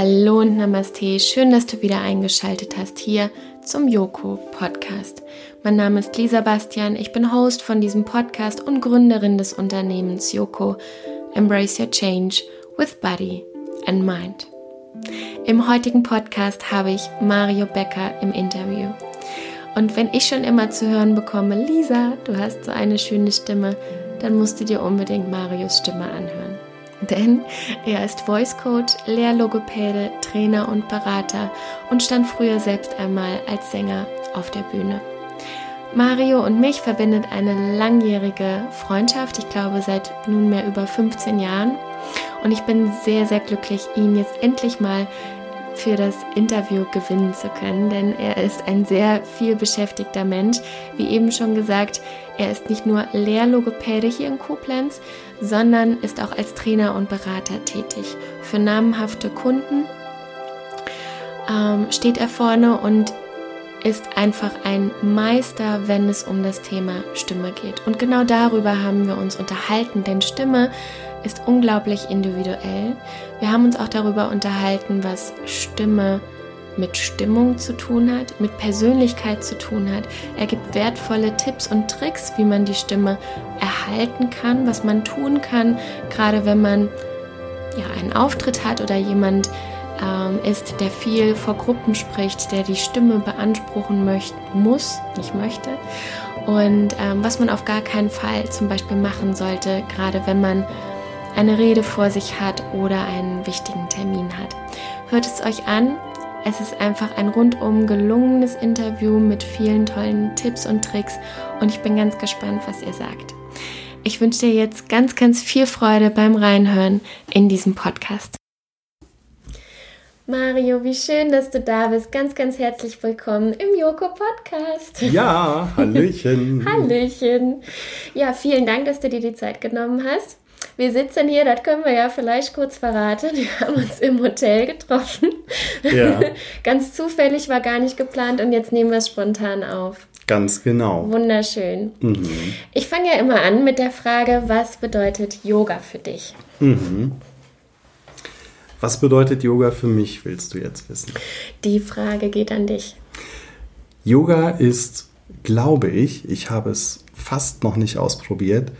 Hallo und Namaste, schön, dass du wieder eingeschaltet hast hier zum Yoko Podcast. Mein Name ist Lisa Bastian, ich bin Host von diesem Podcast und Gründerin des Unternehmens Yoko Embrace Your Change with Body and Mind. Im heutigen Podcast habe ich Mario Becker im Interview. Und wenn ich schon immer zu hören bekomme, Lisa, du hast so eine schöne Stimme, dann musst du dir unbedingt Marios Stimme anhören. Denn er ist Voice Coach, Lehrlogopäde, Trainer und Berater und stand früher selbst einmal als Sänger auf der Bühne. Mario und mich verbindet eine langjährige Freundschaft, ich glaube seit nunmehr über 15 Jahren. Und ich bin sehr, sehr glücklich, ihn jetzt endlich mal für das Interview gewinnen zu können, denn er ist ein sehr viel beschäftigter Mensch. Wie eben schon gesagt, er ist nicht nur Lehrlogopäde hier in Koblenz, sondern ist auch als Trainer und Berater tätig. Für namenhafte Kunden ähm, steht er vorne und ist einfach ein Meister, wenn es um das Thema Stimme geht. Und genau darüber haben wir uns unterhalten, denn Stimme ist unglaublich individuell. Wir haben uns auch darüber unterhalten, was Stimme mit Stimmung zu tun hat, mit Persönlichkeit zu tun hat. Er gibt wertvolle Tipps und Tricks, wie man die Stimme erhalten kann, was man tun kann, gerade wenn man ja einen Auftritt hat oder jemand ähm, ist, der viel vor Gruppen spricht, der die Stimme beanspruchen möchte, muss, nicht möchte. Und ähm, was man auf gar keinen Fall zum Beispiel machen sollte, gerade wenn man eine Rede vor sich hat oder einen wichtigen Termin hat. Hört es euch an. Es ist einfach ein rundum gelungenes Interview mit vielen tollen Tipps und Tricks und ich bin ganz gespannt, was ihr sagt. Ich wünsche dir jetzt ganz, ganz viel Freude beim Reinhören in diesem Podcast. Mario, wie schön, dass du da bist. Ganz, ganz herzlich willkommen im Joko Podcast. Ja, Hallöchen. Hallöchen. Ja, vielen Dank, dass du dir die Zeit genommen hast. Wir sitzen hier, das können wir ja vielleicht kurz verraten. Wir haben uns im Hotel getroffen. Ja. Ganz zufällig, war gar nicht geplant und jetzt nehmen wir es spontan auf. Ganz genau. Wunderschön. Mhm. Ich fange ja immer an mit der Frage, was bedeutet Yoga für dich? Mhm. Was bedeutet Yoga für mich, willst du jetzt wissen? Die Frage geht an dich. Yoga ist, glaube ich, ich habe es fast noch nicht ausprobiert,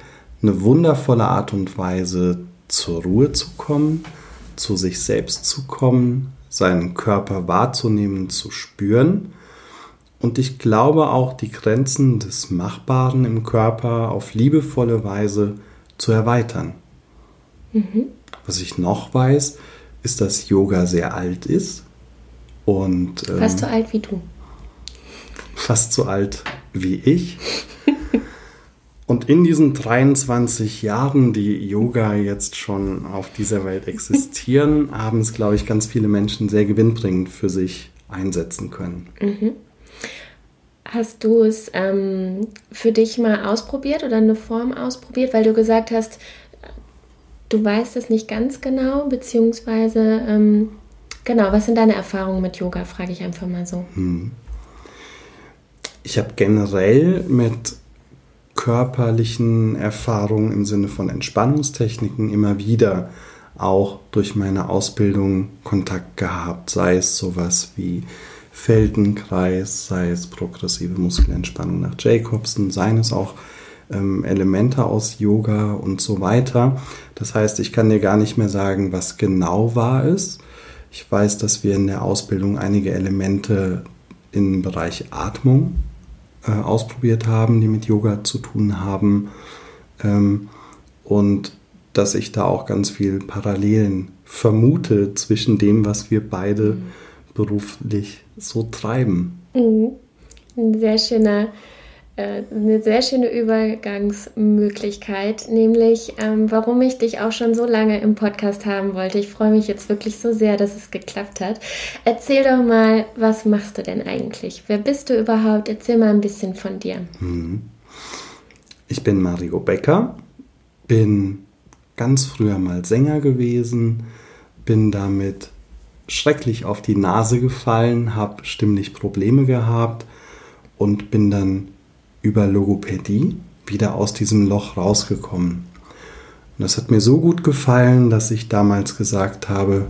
eine wundervolle Art und Weise, zur Ruhe zu kommen, zu sich selbst zu kommen, seinen Körper wahrzunehmen, zu spüren. Und ich glaube auch die Grenzen des Machbaren im Körper auf liebevolle Weise zu erweitern. Mhm. Was ich noch weiß, ist, dass Yoga sehr alt ist. Und, ähm, fast so alt wie du. Fast so alt wie ich. Und in diesen 23 Jahren, die Yoga jetzt schon auf dieser Welt existieren, haben es, glaube ich, ganz viele Menschen sehr gewinnbringend für sich einsetzen können. Mhm. Hast du es ähm, für dich mal ausprobiert oder eine Form ausprobiert, weil du gesagt hast, du weißt es nicht ganz genau, beziehungsweise, ähm, genau, was sind deine Erfahrungen mit Yoga, frage ich einfach mal so. Hm. Ich habe generell mit körperlichen Erfahrungen im Sinne von Entspannungstechniken immer wieder auch durch meine Ausbildung Kontakt gehabt, sei es sowas wie Feldenkreis, sei es progressive Muskelentspannung nach Jacobson, seien es auch ähm, Elemente aus Yoga und so weiter. Das heißt, ich kann dir gar nicht mehr sagen, was genau war es. Ich weiß, dass wir in der Ausbildung einige Elemente im Bereich Atmung äh, ausprobiert haben, die mit Yoga zu tun haben. Ähm, und dass ich da auch ganz viel Parallelen vermute zwischen dem, was wir beide mhm. beruflich so treiben. Mhm. Ein sehr schöner äh, eine sehr schöne Übergangsmöglichkeit, nämlich ähm, warum ich dich auch schon so lange im Podcast haben wollte. Ich freue mich jetzt wirklich so sehr, dass es geklappt hat. Erzähl doch mal, was machst du denn eigentlich? Wer bist du überhaupt? Erzähl mal ein bisschen von dir. Mhm. Ich bin Mario Becker, bin ganz früher mal Sänger gewesen, bin damit schrecklich auf die Nase gefallen, habe stimmlich Probleme gehabt und bin dann über Logopädie wieder aus diesem Loch rausgekommen. Und das hat mir so gut gefallen, dass ich damals gesagt habe,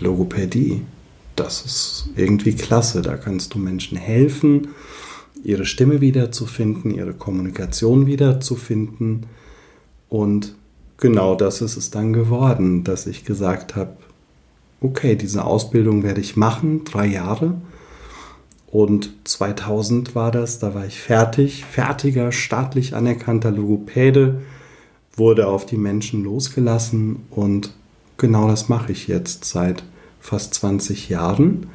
Logopädie, das ist irgendwie klasse. Da kannst du Menschen helfen, ihre Stimme wiederzufinden, ihre Kommunikation wiederzufinden. Und genau das ist es dann geworden, dass ich gesagt habe, okay, diese Ausbildung werde ich machen, drei Jahre. Und 2000 war das, da war ich fertig, fertiger, staatlich anerkannter Logopäde, wurde auf die Menschen losgelassen und genau das mache ich jetzt seit fast 20 Jahren.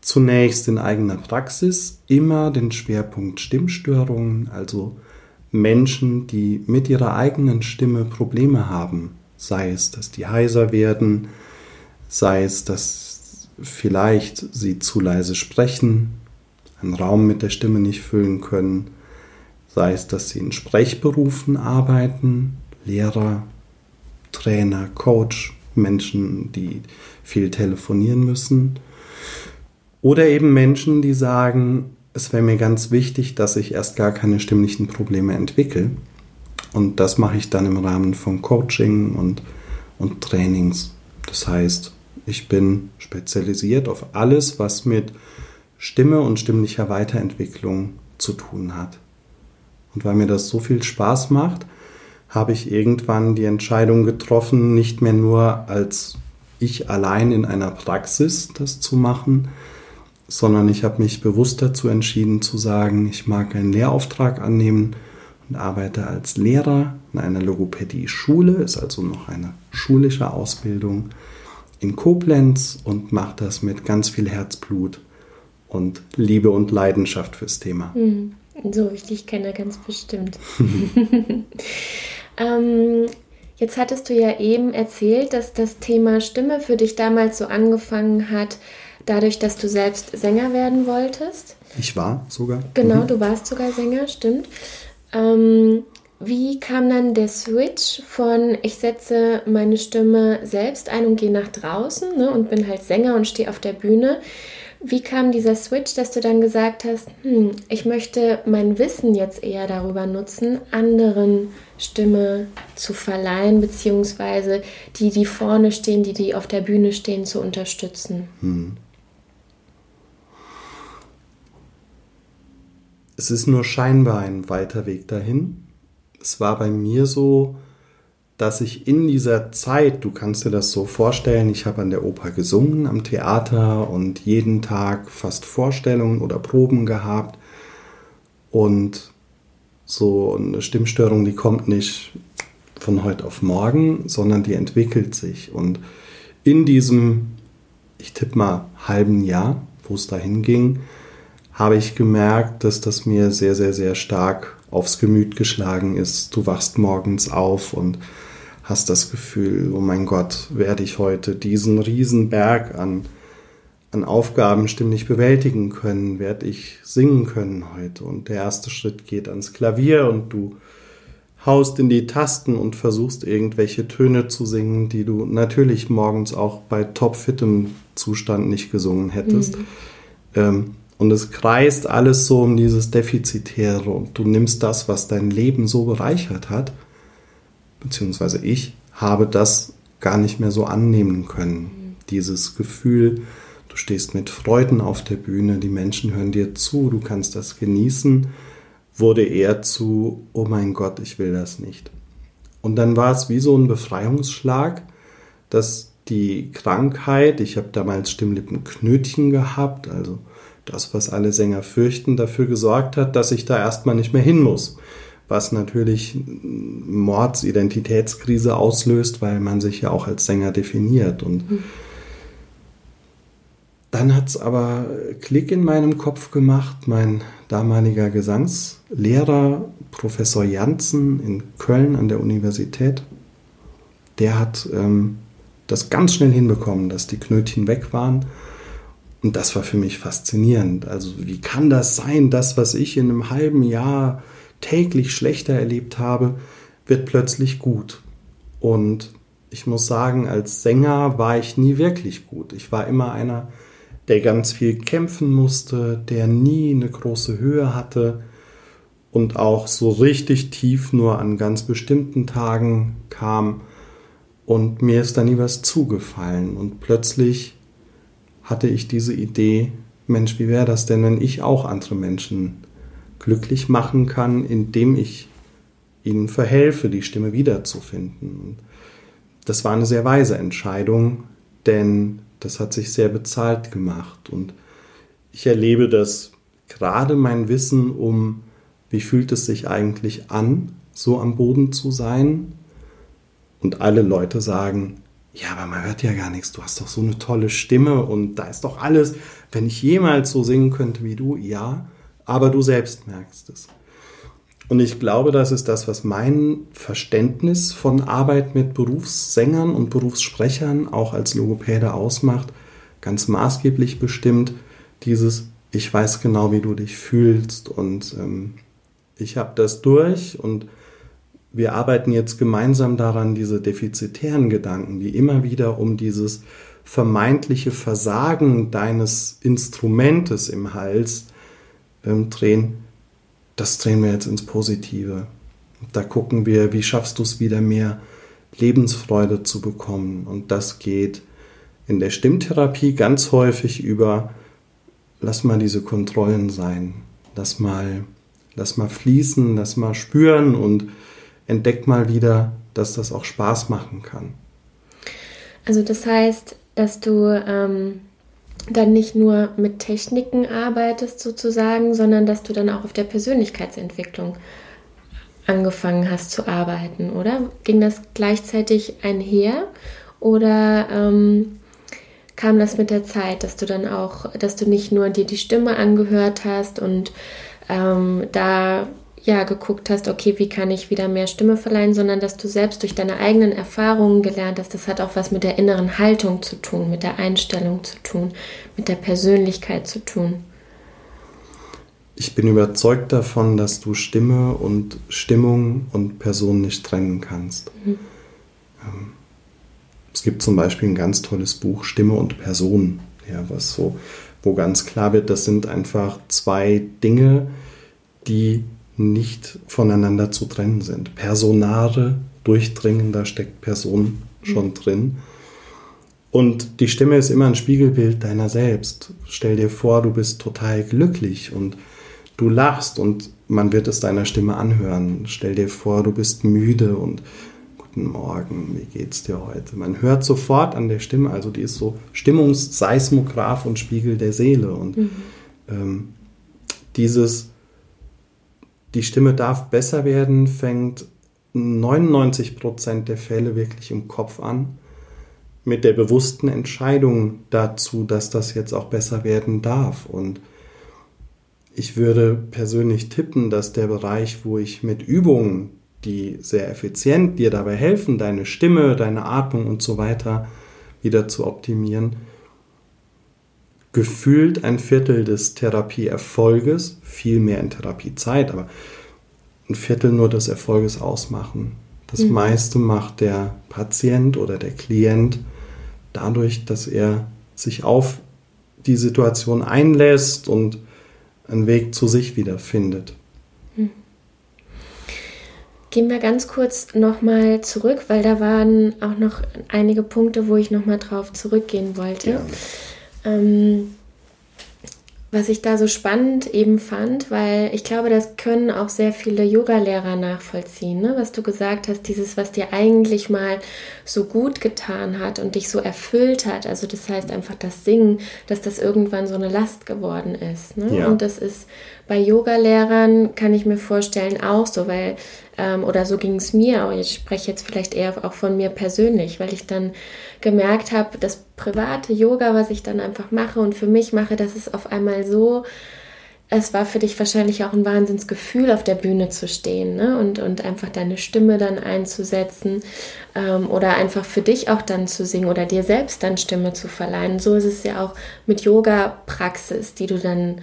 Zunächst in eigener Praxis, immer den Schwerpunkt Stimmstörungen, also Menschen, die mit ihrer eigenen Stimme Probleme haben, sei es, dass die heiser werden, sei es, dass vielleicht sie zu leise sprechen, einen Raum mit der Stimme nicht füllen können, sei es, dass sie in Sprechberufen arbeiten, Lehrer, Trainer, Coach, Menschen, die viel telefonieren müssen, oder eben Menschen, die sagen, es wäre mir ganz wichtig, dass ich erst gar keine stimmlichen Probleme entwickle. Und das mache ich dann im Rahmen von Coaching und, und Trainings. Das heißt, ich bin spezialisiert auf alles, was mit Stimme und stimmlicher Weiterentwicklung zu tun hat. Und weil mir das so viel Spaß macht, habe ich irgendwann die Entscheidung getroffen, nicht mehr nur als ich allein in einer Praxis das zu machen, sondern ich habe mich bewusst dazu entschieden zu sagen, ich mag einen Lehrauftrag annehmen und arbeite als Lehrer in einer Logopädie-Schule, ist also noch eine schulische Ausbildung in Koblenz und mache das mit ganz viel Herzblut und Liebe und Leidenschaft fürs Thema. Hm, so wie ich dich kenne, ganz bestimmt. ähm, jetzt hattest du ja eben erzählt, dass das Thema Stimme für dich damals so angefangen hat, dadurch, dass du selbst Sänger werden wolltest. Ich war sogar. Genau, mhm. du warst sogar Sänger, stimmt. Ähm, wie kam dann der Switch von ich setze meine Stimme selbst ein und gehe nach draußen ne, und bin halt Sänger und stehe auf der Bühne? Wie kam dieser Switch, dass du dann gesagt hast, hm, ich möchte mein Wissen jetzt eher darüber nutzen, anderen Stimme zu verleihen, beziehungsweise die, die vorne stehen, die, die auf der Bühne stehen, zu unterstützen? Hm. es ist nur scheinbar ein weiter Weg dahin. Es war bei mir so, dass ich in dieser Zeit, du kannst dir das so vorstellen, ich habe an der Oper gesungen, am Theater und jeden Tag fast Vorstellungen oder Proben gehabt. Und so eine Stimmstörung, die kommt nicht von heute auf morgen, sondern die entwickelt sich. Und in diesem, ich tippe mal, halben Jahr, wo es dahin ging, habe ich gemerkt, dass das mir sehr, sehr, sehr stark aufs Gemüt geschlagen ist. Du wachst morgens auf und hast das Gefühl, oh mein Gott, werde ich heute diesen Riesenberg an, an Aufgaben stimmlich bewältigen können, werde ich singen können heute. Und der erste Schritt geht ans Klavier und du haust in die Tasten und versuchst irgendwelche Töne zu singen, die du natürlich morgens auch bei topfittem Zustand nicht gesungen hättest. Mhm. Ähm, und es kreist alles so um dieses Defizitäre und du nimmst das, was dein Leben so bereichert hat, beziehungsweise ich habe das gar nicht mehr so annehmen können. Mhm. Dieses Gefühl, du stehst mit Freuden auf der Bühne, die Menschen hören dir zu, du kannst das genießen, wurde eher zu, oh mein Gott, ich will das nicht. Und dann war es wie so ein Befreiungsschlag, dass die Krankheit, ich habe damals Stimmlippenknötchen gehabt, also das, was alle Sänger fürchten, dafür gesorgt hat, dass ich da erstmal nicht mehr hin muss. Was natürlich Mordsidentitätskrise auslöst, weil man sich ja auch als Sänger definiert. Und mhm. dann hat es aber Klick in meinem Kopf gemacht. Mein damaliger Gesangslehrer, Professor Janssen in Köln an der Universität, der hat ähm, das ganz schnell hinbekommen, dass die Knötchen weg waren und das war für mich faszinierend. Also wie kann das sein, das, was ich in einem halben Jahr täglich schlechter erlebt habe, wird plötzlich gut. Und ich muss sagen, als Sänger war ich nie wirklich gut. Ich war immer einer, der ganz viel kämpfen musste, der nie eine große Höhe hatte und auch so richtig tief nur an ganz bestimmten Tagen kam. Und mir ist da nie was zugefallen. Und plötzlich hatte ich diese Idee, Mensch, wie wäre das denn, wenn ich auch andere Menschen glücklich machen kann, indem ich ihnen verhelfe, die Stimme wiederzufinden. Das war eine sehr weise Entscheidung, denn das hat sich sehr bezahlt gemacht. Und ich erlebe, dass gerade mein Wissen um, wie fühlt es sich eigentlich an, so am Boden zu sein, und alle Leute sagen, ja, aber man hört ja gar nichts, du hast doch so eine tolle Stimme und da ist doch alles, wenn ich jemals so singen könnte wie du, ja, aber du selbst merkst es. Und ich glaube, das ist das, was mein Verständnis von Arbeit mit Berufssängern und Berufssprechern auch als Logopäde ausmacht, ganz maßgeblich bestimmt, dieses, ich weiß genau, wie du dich fühlst und ähm, ich habe das durch und wir arbeiten jetzt gemeinsam daran, diese defizitären Gedanken, die immer wieder um dieses vermeintliche Versagen deines Instrumentes im Hals ähm, drehen, das drehen wir jetzt ins Positive. Da gucken wir, wie schaffst du es wieder mehr Lebensfreude zu bekommen. Und das geht in der Stimmtherapie ganz häufig über, lass mal diese Kontrollen sein, lass mal, lass mal fließen, lass mal spüren und entdeck mal wieder, dass das auch Spaß machen kann. Also das heißt, dass du ähm, dann nicht nur mit Techniken arbeitest sozusagen, sondern dass du dann auch auf der Persönlichkeitsentwicklung angefangen hast zu arbeiten, oder? Ging das gleichzeitig einher oder ähm, kam das mit der Zeit, dass du dann auch, dass du nicht nur dir die Stimme angehört hast und ähm, da ja geguckt hast, okay, wie kann ich wieder mehr Stimme verleihen, sondern dass du selbst durch deine eigenen Erfahrungen gelernt hast, das hat auch was mit der inneren Haltung zu tun, mit der Einstellung zu tun, mit der Persönlichkeit zu tun. Ich bin überzeugt davon, dass du Stimme und Stimmung und Person nicht trennen kannst. Mhm. Ähm, es gibt zum Beispiel ein ganz tolles Buch Stimme und Person, ja, was so, wo ganz klar wird, das sind einfach zwei Dinge, die nicht voneinander zu trennen sind. Personare durchdringen, da steckt Person schon drin. Und die Stimme ist immer ein Spiegelbild deiner selbst. Stell dir vor, du bist total glücklich und du lachst und man wird es deiner Stimme anhören. Stell dir vor, du bist müde und guten Morgen, wie geht's dir heute? Man hört sofort an der Stimme, also die ist so Stimmungsseismograph und Spiegel der Seele. Und mhm. ähm, dieses die Stimme darf besser werden, fängt 99% der Fälle wirklich im Kopf an, mit der bewussten Entscheidung dazu, dass das jetzt auch besser werden darf. Und ich würde persönlich tippen, dass der Bereich, wo ich mit Übungen, die sehr effizient dir dabei helfen, deine Stimme, deine Atmung und so weiter wieder zu optimieren, gefühlt ein Viertel des Therapieerfolges, viel mehr in Therapiezeit, aber ein Viertel nur des Erfolges ausmachen. Das mhm. meiste macht der Patient oder der Klient dadurch, dass er sich auf die Situation einlässt und einen Weg zu sich wiederfindet. Mhm. Gehen wir ganz kurz nochmal zurück, weil da waren auch noch einige Punkte, wo ich nochmal drauf zurückgehen wollte. Ja. Ähm, was ich da so spannend eben fand, weil ich glaube, das können auch sehr viele Yoga-Lehrer nachvollziehen, ne? was du gesagt hast, dieses, was dir eigentlich mal so gut getan hat und dich so erfüllt hat. Also das heißt einfach das Singen, dass das irgendwann so eine Last geworden ist. Ne? Ja. Und das ist bei Yoga-Lehrern, kann ich mir vorstellen, auch so, weil, ähm, oder so ging es mir ich spreche jetzt vielleicht eher auch von mir persönlich, weil ich dann gemerkt habe, das private Yoga, was ich dann einfach mache und für mich mache, das ist auf einmal so, es war für dich wahrscheinlich auch ein Wahnsinnsgefühl, auf der Bühne zu stehen ne? und, und einfach deine Stimme dann einzusetzen ähm, oder einfach für dich auch dann zu singen oder dir selbst dann Stimme zu verleihen. So ist es ja auch mit Yoga-Praxis, die du dann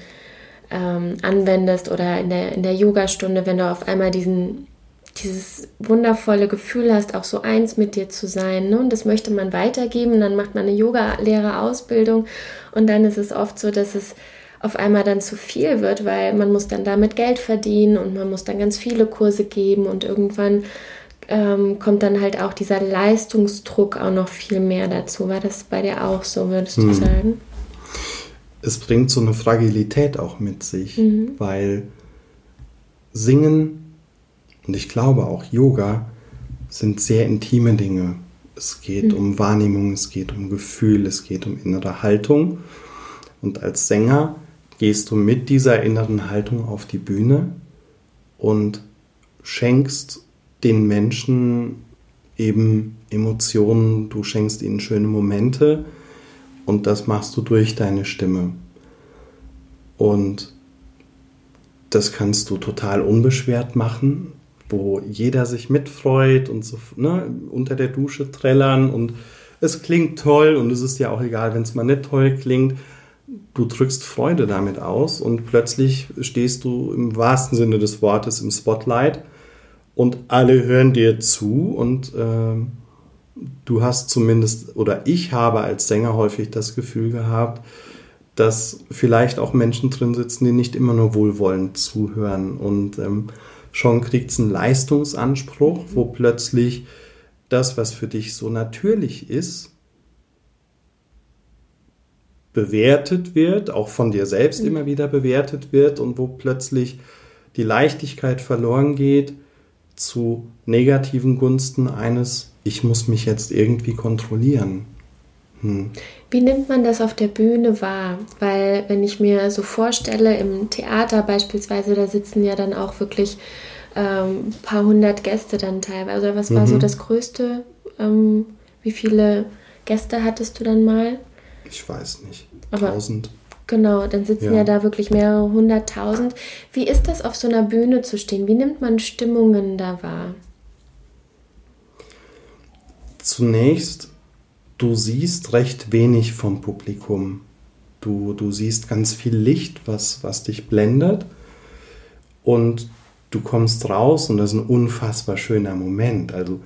ähm, anwendest oder in der, in der Yogastunde, wenn du auf einmal diesen dieses wundervolle Gefühl hast, auch so eins mit dir zu sein. Ne? Und das möchte man weitergeben. Dann macht man eine Yoga-Lehrerausbildung und dann ist es oft so, dass es auf einmal dann zu viel wird, weil man muss dann damit Geld verdienen und man muss dann ganz viele Kurse geben und irgendwann ähm, kommt dann halt auch dieser Leistungsdruck auch noch viel mehr dazu. War das bei dir auch so, würdest du hm. sagen? Es bringt so eine Fragilität auch mit sich, mhm. weil Singen und ich glaube auch Yoga sind sehr intime Dinge. Es geht mhm. um Wahrnehmung, es geht um Gefühl, es geht um innere Haltung. Und als Sänger gehst du mit dieser inneren Haltung auf die Bühne und schenkst den Menschen eben Emotionen, du schenkst ihnen schöne Momente und das machst du durch deine Stimme. Und das kannst du total unbeschwert machen, wo jeder sich mitfreut und so ne, unter der Dusche trällern und es klingt toll und es ist ja auch egal, wenn es mal nicht toll klingt. Du drückst Freude damit aus und plötzlich stehst du im wahrsten Sinne des Wortes im Spotlight und alle hören dir zu und äh, du hast zumindest, oder ich habe als Sänger häufig das Gefühl gehabt, dass vielleicht auch Menschen drin sitzen, die nicht immer nur wohlwollend zuhören und ähm, schon kriegt es einen Leistungsanspruch, wo plötzlich das, was für dich so natürlich ist, bewertet wird, auch von dir selbst mhm. immer wieder bewertet wird und wo plötzlich die Leichtigkeit verloren geht zu negativen Gunsten eines, ich muss mich jetzt irgendwie kontrollieren. Hm. Wie nimmt man das auf der Bühne wahr? Weil wenn ich mir so vorstelle, im Theater beispielsweise, da sitzen ja dann auch wirklich ähm, ein paar hundert Gäste dann teilweise. Oder was war mhm. so das Größte? Ähm, wie viele Gäste hattest du dann mal? Ich weiß nicht. Aber Tausend. Genau, dann sitzen ja. ja da wirklich mehrere hunderttausend. Wie ist das, auf so einer Bühne zu stehen? Wie nimmt man Stimmungen da wahr? Zunächst, du siehst recht wenig vom Publikum. Du, du siehst ganz viel Licht, was, was dich blendet. Und du kommst raus und das ist ein unfassbar schöner Moment. Also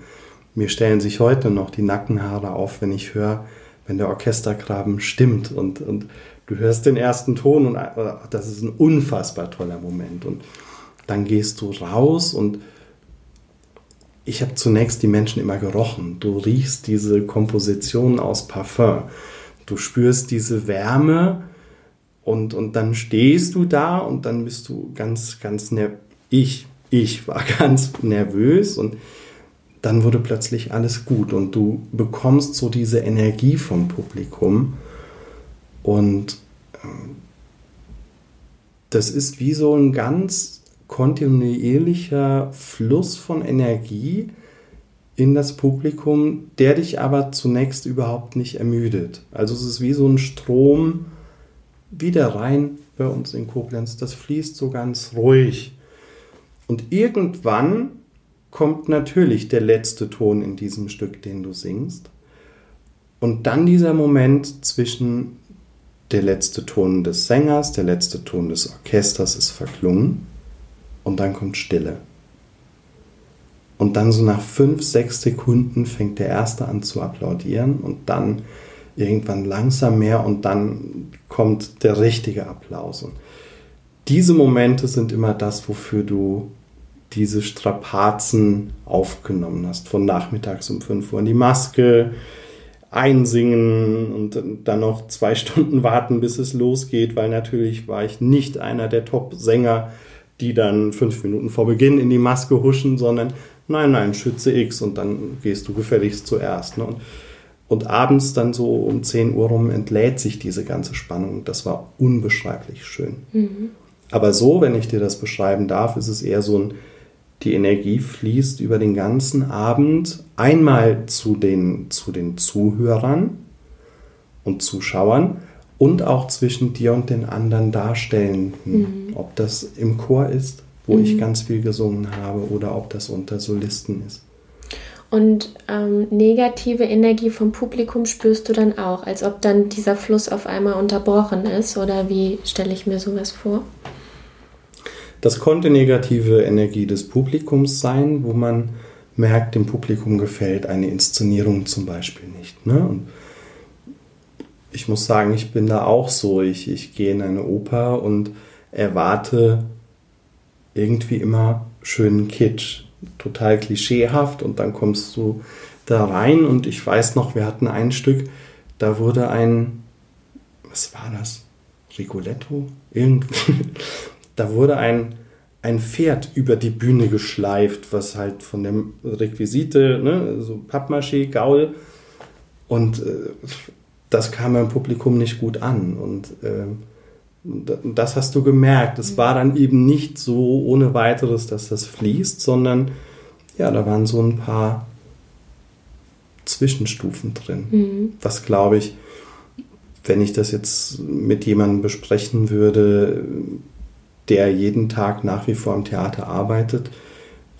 mir stellen sich heute noch die Nackenhaare auf, wenn ich höre, wenn der Orchestergraben stimmt und, und du hörst den ersten Ton und das ist ein unfassbar toller Moment. Und dann gehst du raus und ich habe zunächst die Menschen immer gerochen. Du riechst diese Komposition aus Parfum. Du spürst diese Wärme und, und dann stehst du da und dann bist du ganz, ganz nervös. Ich, ich war ganz nervös und dann wurde plötzlich alles gut und du bekommst so diese Energie vom Publikum und ähm, das ist wie so ein ganz kontinuierlicher Fluss von Energie in das Publikum, der dich aber zunächst überhaupt nicht ermüdet. Also es ist wie so ein Strom wieder rein bei uns in Koblenz. Das fließt so ganz ruhig. Und irgendwann kommt natürlich der letzte Ton in diesem Stück, den du singst. Und dann dieser Moment zwischen der letzte Ton des Sängers, der letzte Ton des Orchesters ist verklungen und dann kommt Stille. Und dann so nach fünf, sechs Sekunden fängt der Erste an zu applaudieren und dann irgendwann langsam mehr und dann kommt der richtige Applaus. Und diese Momente sind immer das, wofür du diese Strapazen aufgenommen hast. Von nachmittags um 5 Uhr in die Maske, einsingen und dann noch zwei Stunden warten, bis es losgeht, weil natürlich war ich nicht einer der Top-Sänger, die dann fünf Minuten vor Beginn in die Maske huschen, sondern nein, nein, Schütze X und dann gehst du gefälligst zuerst. Ne? Und, und abends dann so um 10 Uhr rum entlädt sich diese ganze Spannung. Das war unbeschreiblich schön. Mhm. Aber so, wenn ich dir das beschreiben darf, ist es eher so ein die Energie fließt über den ganzen Abend einmal zu den, zu den Zuhörern und Zuschauern und auch zwischen dir und den anderen Darstellenden. Mhm. Ob das im Chor ist, wo mhm. ich ganz viel gesungen habe, oder ob das unter Solisten ist. Und ähm, negative Energie vom Publikum spürst du dann auch, als ob dann dieser Fluss auf einmal unterbrochen ist? Oder wie stelle ich mir sowas vor? Das konnte negative Energie des Publikums sein, wo man merkt, dem Publikum gefällt eine Inszenierung zum Beispiel nicht. Ne? Und ich muss sagen, ich bin da auch so. Ich, ich gehe in eine Oper und erwarte irgendwie immer schönen Kitsch. total klischeehaft und dann kommst du da rein und ich weiß noch, wir hatten ein Stück, da wurde ein, was war das? Rigoletto? Irgendwie. da wurde ein, ein Pferd über die Bühne geschleift, was halt von der Requisite, ne, so Pappmaché, Gaul, und äh, das kam beim Publikum nicht gut an. Und äh, das hast du gemerkt. Es war dann eben nicht so ohne weiteres, dass das fließt, sondern ja, da waren so ein paar Zwischenstufen drin. Mhm. Was glaube ich, wenn ich das jetzt mit jemandem besprechen würde, der jeden Tag nach wie vor am Theater arbeitet,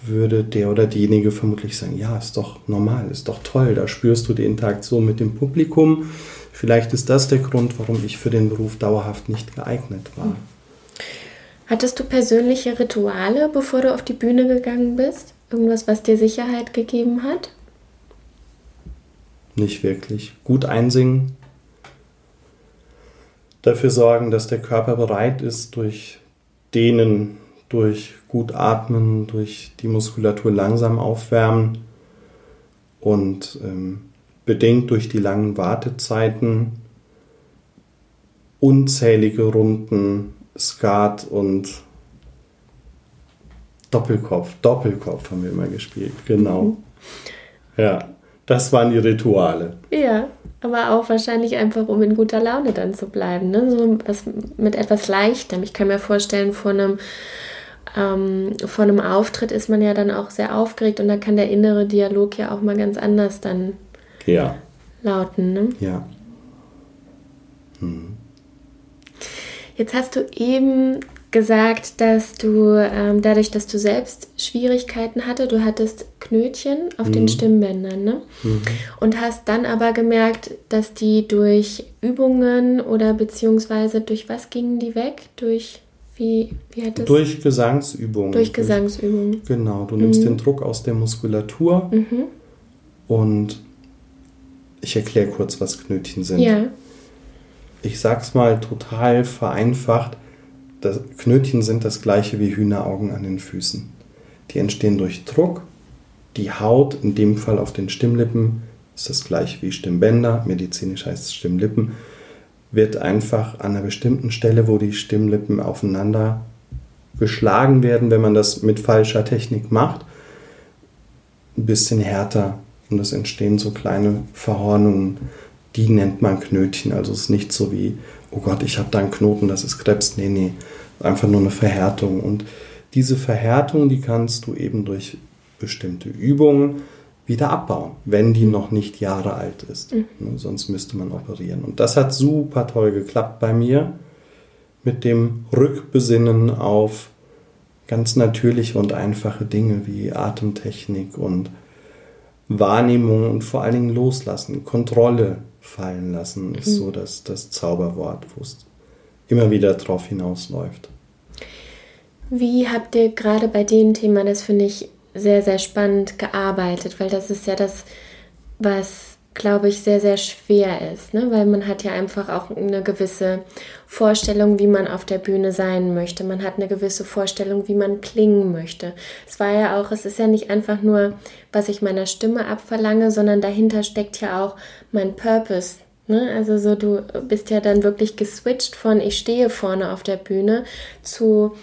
würde der oder diejenige vermutlich sagen, ja, ist doch normal, ist doch toll, da spürst du die Interaktion mit dem Publikum. Vielleicht ist das der Grund, warum ich für den Beruf dauerhaft nicht geeignet war. Hattest du persönliche Rituale, bevor du auf die Bühne gegangen bist? Irgendwas, was dir Sicherheit gegeben hat? Nicht wirklich. Gut einsingen. Dafür sorgen, dass der Körper bereit ist durch Dehnen, durch gut atmen, durch die Muskulatur langsam aufwärmen und ähm, bedingt durch die langen Wartezeiten unzählige Runden Skat und Doppelkopf. Doppelkopf haben wir immer gespielt, genau. Mhm. Ja, das waren die Rituale. Ja, aber auch wahrscheinlich einfach, um in guter Laune dann zu bleiben. Ne? So was mit etwas Leichtem. Ich kann mir vorstellen, vor einem ähm, vor einem Auftritt ist man ja dann auch sehr aufgeregt und da kann der innere Dialog ja auch mal ganz anders dann ja. lauten. Ne? Ja. Hm. Jetzt hast du eben gesagt, dass du ähm, dadurch, dass du selbst Schwierigkeiten hatte, du hattest Knötchen auf mhm. den Stimmbändern, ne? Mhm. Und hast dann aber gemerkt, dass die durch Übungen oder beziehungsweise durch was gingen die weg? Durch wie, wie hat das? Durch Gesangsübungen. Durch Gesangsübungen. Genau, du nimmst mhm. den Druck aus der Muskulatur mhm. und ich erkläre kurz, was Knötchen sind. Ja. Ich sag's mal total vereinfacht. Das Knötchen sind das gleiche wie Hühneraugen an den Füßen. Die entstehen durch Druck. Die Haut, in dem Fall auf den Stimmlippen, ist das gleiche wie Stimmbänder. Medizinisch heißt es Stimmlippen wird einfach an einer bestimmten Stelle, wo die Stimmlippen aufeinander geschlagen werden, wenn man das mit falscher Technik macht, ein bisschen härter und es entstehen so kleine Verhornungen. Die nennt man Knötchen. Also es ist nicht so wie, oh Gott, ich habe da einen Knoten, das ist Krebs. Nee, nee, einfach nur eine Verhärtung. Und diese Verhärtung, die kannst du eben durch bestimmte Übungen wieder abbauen, wenn die noch nicht Jahre alt ist. Mhm. Ne, sonst müsste man operieren. Und das hat super toll geklappt bei mir mit dem Rückbesinnen auf ganz natürliche und einfache Dinge wie Atemtechnik und Wahrnehmung und vor allen Dingen loslassen, Kontrolle fallen lassen, ist mhm. so das, das Zauberwort, wo es immer wieder drauf hinausläuft. Wie habt ihr gerade bei dem Thema, das finde ich sehr, sehr spannend gearbeitet, weil das ist ja das, was, glaube ich, sehr, sehr schwer ist, ne? weil man hat ja einfach auch eine gewisse Vorstellung, wie man auf der Bühne sein möchte. Man hat eine gewisse Vorstellung, wie man klingen möchte. Es war ja auch, es ist ja nicht einfach nur, was ich meiner Stimme abverlange, sondern dahinter steckt ja auch mein Purpose. Ne? Also so, du bist ja dann wirklich geswitcht von ich stehe vorne auf der Bühne zu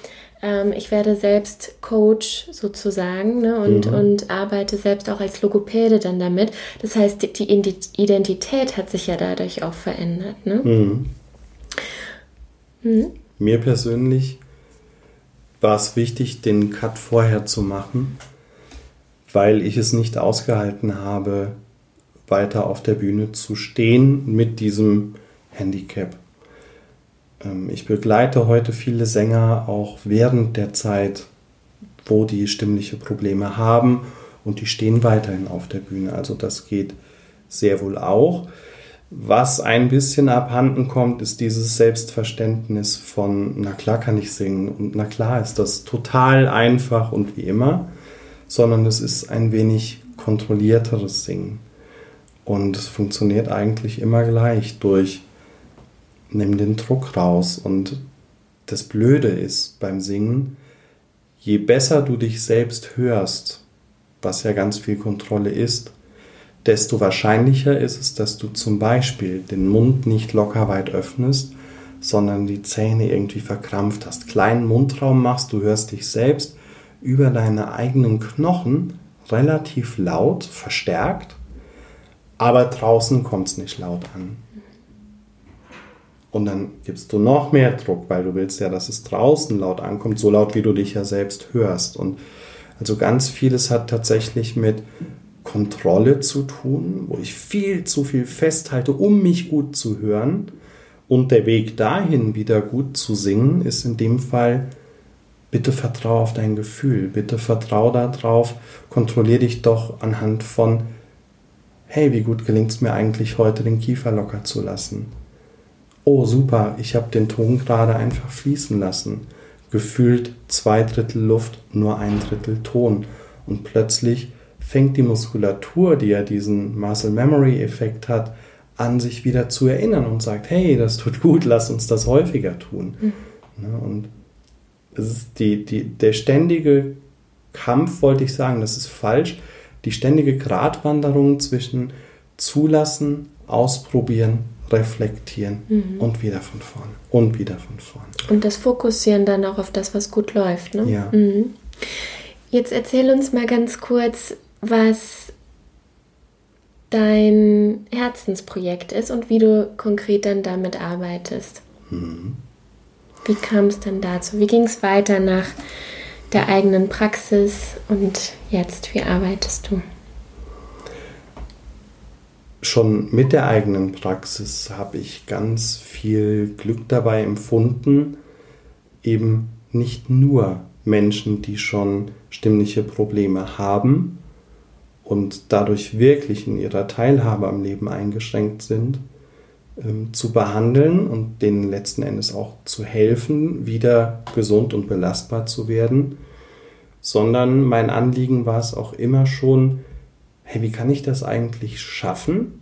ähm, ich werde selbst Coach sozusagen ne, und, mhm. und arbeite selbst auch als Logopäde dann damit. Das heißt, die, die Identität hat sich ja dadurch auch verändert. Ne? Mhm. Mhm. Mir persönlich war es wichtig, den Cut vorher zu machen, weil ich es nicht ausgehalten habe, weiter auf der Bühne zu stehen mit diesem Handicap. Ähm, ich begleite heute viele Sänger auch während der Zeit, wo die stimmliche Probleme haben und die stehen weiterhin auf der Bühne. Also das geht sehr wohl auch. Was ein bisschen abhanden kommt, ist dieses Selbstverständnis von, na klar kann ich singen und na klar ist das total einfach und wie immer, sondern es ist ein wenig kontrollierteres Singen. Und es funktioniert eigentlich immer gleich durch nimm den Druck raus. Und das Blöde ist beim Singen, je besser du dich selbst hörst, was ja ganz viel Kontrolle ist, desto wahrscheinlicher ist es, dass du zum Beispiel den Mund nicht locker weit öffnest, sondern die Zähne irgendwie verkrampft hast, kleinen Mundraum machst, du hörst dich selbst über deine eigenen Knochen relativ laut, verstärkt, aber draußen kommt es nicht laut an. Und dann gibst du noch mehr Druck, weil du willst ja, dass es draußen laut ankommt, so laut wie du dich ja selbst hörst. Und also ganz vieles hat tatsächlich mit Kontrolle zu tun, wo ich viel zu viel festhalte, um mich gut zu hören. Und der Weg dahin, wieder gut zu singen, ist in dem Fall, bitte vertraue auf dein Gefühl, bitte vertraue darauf, kontrolliere dich doch anhand von, hey, wie gut gelingt es mir eigentlich heute, den Kiefer locker zu lassen oh super, ich habe den Ton gerade einfach fließen lassen. Gefühlt zwei Drittel Luft, nur ein Drittel Ton. Und plötzlich fängt die Muskulatur, die ja diesen Muscle Memory Effekt hat, an sich wieder zu erinnern und sagt, hey, das tut gut, lass uns das häufiger tun. Mhm. Und es ist die, die, der ständige Kampf, wollte ich sagen, das ist falsch, die ständige Gratwanderung zwischen zulassen, ausprobieren, reflektieren mhm. und wieder von vorn und wieder von vorn. Und das Fokussieren dann auch auf das, was gut läuft. Ne? Ja. Mhm. Jetzt erzähl uns mal ganz kurz, was dein Herzensprojekt ist und wie du konkret dann damit arbeitest. Mhm. Wie kam es dann dazu? Wie ging es weiter nach der eigenen Praxis und jetzt, wie arbeitest du? Schon mit der eigenen Praxis habe ich ganz viel Glück dabei empfunden, eben nicht nur Menschen, die schon stimmliche Probleme haben und dadurch wirklich in ihrer Teilhabe am Leben eingeschränkt sind, ähm, zu behandeln und denen letzten Endes auch zu helfen, wieder gesund und belastbar zu werden, sondern mein Anliegen war es auch immer schon, hey, wie kann ich das eigentlich schaffen,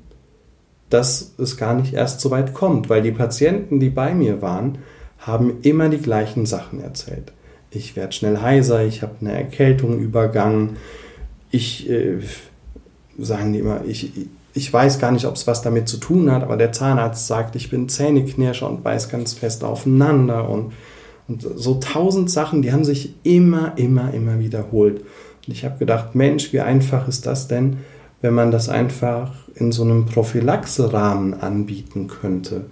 dass es gar nicht erst so weit kommt? Weil die Patienten, die bei mir waren, haben immer die gleichen Sachen erzählt. Ich werde schnell heiser, ich habe eine Erkältung übergangen, ich, äh, sagen die immer, ich, ich weiß gar nicht, ob es was damit zu tun hat, aber der Zahnarzt sagt, ich bin Zähneknirscher und beiß ganz fest aufeinander und, und so tausend Sachen, die haben sich immer, immer, immer wiederholt. Und ich habe gedacht, Mensch, wie einfach ist das denn, wenn man das einfach in so einem Prophylaxerahmen anbieten könnte.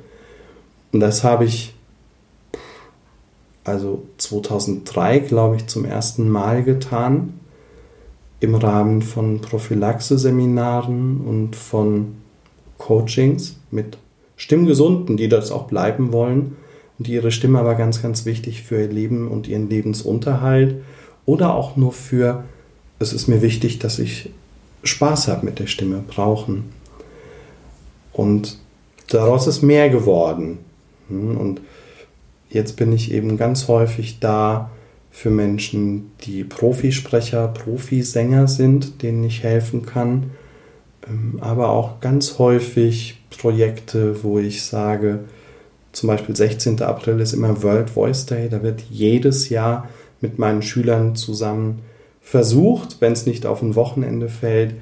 Und das habe ich also 2003, glaube ich, zum ersten Mal getan im Rahmen von Prophylaxe-Seminaren und von Coachings mit Stimmgesunden, die das auch bleiben wollen und die ihre Stimme aber ganz, ganz wichtig für ihr Leben und ihren Lebensunterhalt oder auch nur für, es ist mir wichtig, dass ich Spaß habe mit der Stimme, brauchen. Und daraus ist mehr geworden. Hm, und jetzt bin ich eben ganz häufig da für Menschen, die Profisprecher, Profisänger sind, denen ich helfen kann. Ähm, aber auch ganz häufig Projekte, wo ich sage, zum Beispiel 16. April ist immer World Voice Day. Da wird jedes Jahr mit meinen Schülern zusammen versucht, wenn es nicht auf ein Wochenende fällt,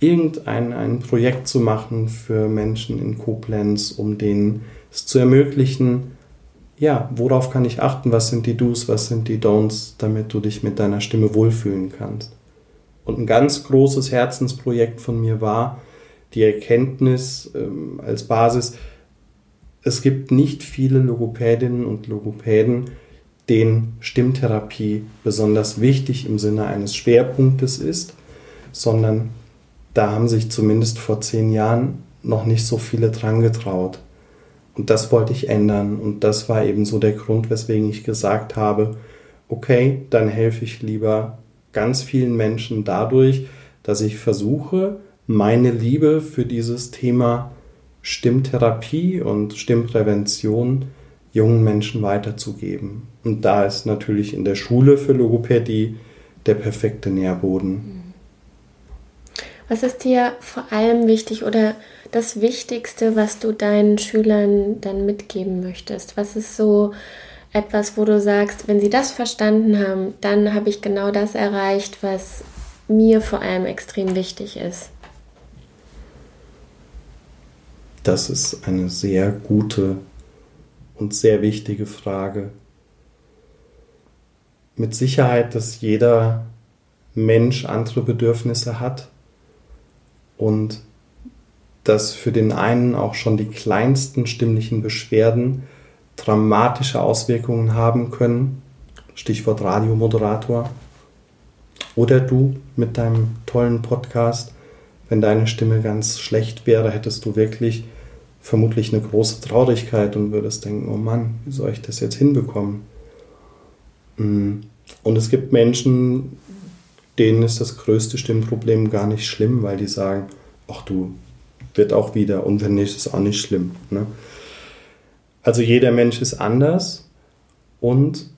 irgendein ein Projekt zu machen für Menschen in Koblenz, um denen es zu ermöglichen, ja, worauf kann ich achten, was sind die Do's, was sind die Don'ts, damit du dich mit deiner Stimme wohlfühlen kannst. Und ein ganz großes Herzensprojekt von mir war die Erkenntnis ähm, als Basis, es gibt nicht viele Logopädinnen und Logopäden, denen Stimmtherapie besonders wichtig im Sinne eines Schwerpunktes ist, sondern da haben sich zumindest vor zehn Jahren noch nicht so viele dran getraut. Und das wollte ich ändern. Und das war eben so der Grund, weswegen ich gesagt habe, okay, dann helfe ich lieber ganz vielen Menschen dadurch, dass ich versuche, meine Liebe für dieses Thema Stimmtherapie und Stimmprävention jungen Menschen weiterzugeben. Und da ist natürlich in der Schule für Logopädie der perfekte Nährboden. Was ist dir vor allem wichtig oder das Wichtigste, was du deinen Schülern dann mitgeben möchtest? Was ist so etwas, wo du sagst, wenn sie das verstanden haben, dann habe ich genau das erreicht, was mir vor allem extrem wichtig ist? Das ist eine sehr gute und sehr wichtige Frage. Mit Sicherheit, dass jeder Mensch andere Bedürfnisse hat und dass für den einen auch schon die kleinsten stimmlichen Beschwerden dramatische Auswirkungen haben können. Stichwort Radiomoderator. Oder du mit deinem tollen Podcast, wenn deine Stimme ganz schlecht wäre, hättest du wirklich vermutlich eine große Traurigkeit und würdest denken, oh Mann, wie soll ich das jetzt hinbekommen? Mm. Und es gibt Menschen, denen ist das größte Stimmproblem gar nicht schlimm, weil die sagen, ach du, wird auch wieder und wenn nicht, ist auch nicht schlimm. Ne? Also jeder Mensch ist anders und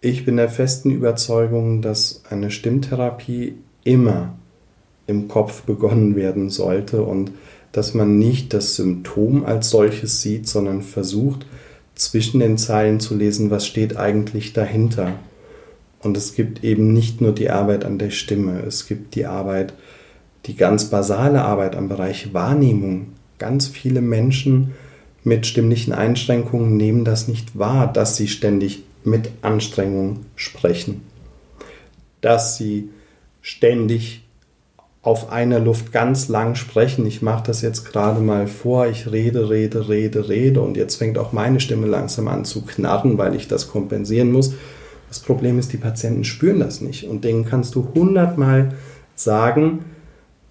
ich bin der festen Überzeugung, dass eine Stimmtherapie immer im Kopf begonnen werden sollte und dass man nicht das Symptom als solches sieht, sondern versucht, zwischen den Zeilen zu lesen, was steht eigentlich dahinter. Und es gibt eben nicht nur die Arbeit an der Stimme, es gibt die Arbeit, die ganz basale Arbeit am Bereich Wahrnehmung. Ganz viele Menschen mit stimmlichen Einschränkungen nehmen das nicht wahr, dass sie ständig mit Anstrengung sprechen, dass sie ständig auf einer Luft ganz lang sprechen. Ich mache das jetzt gerade mal vor. Ich rede, rede, rede, rede und jetzt fängt auch meine Stimme langsam an zu knarren, weil ich das kompensieren muss. Das Problem ist, die Patienten spüren das nicht und denen kannst du hundertmal sagen,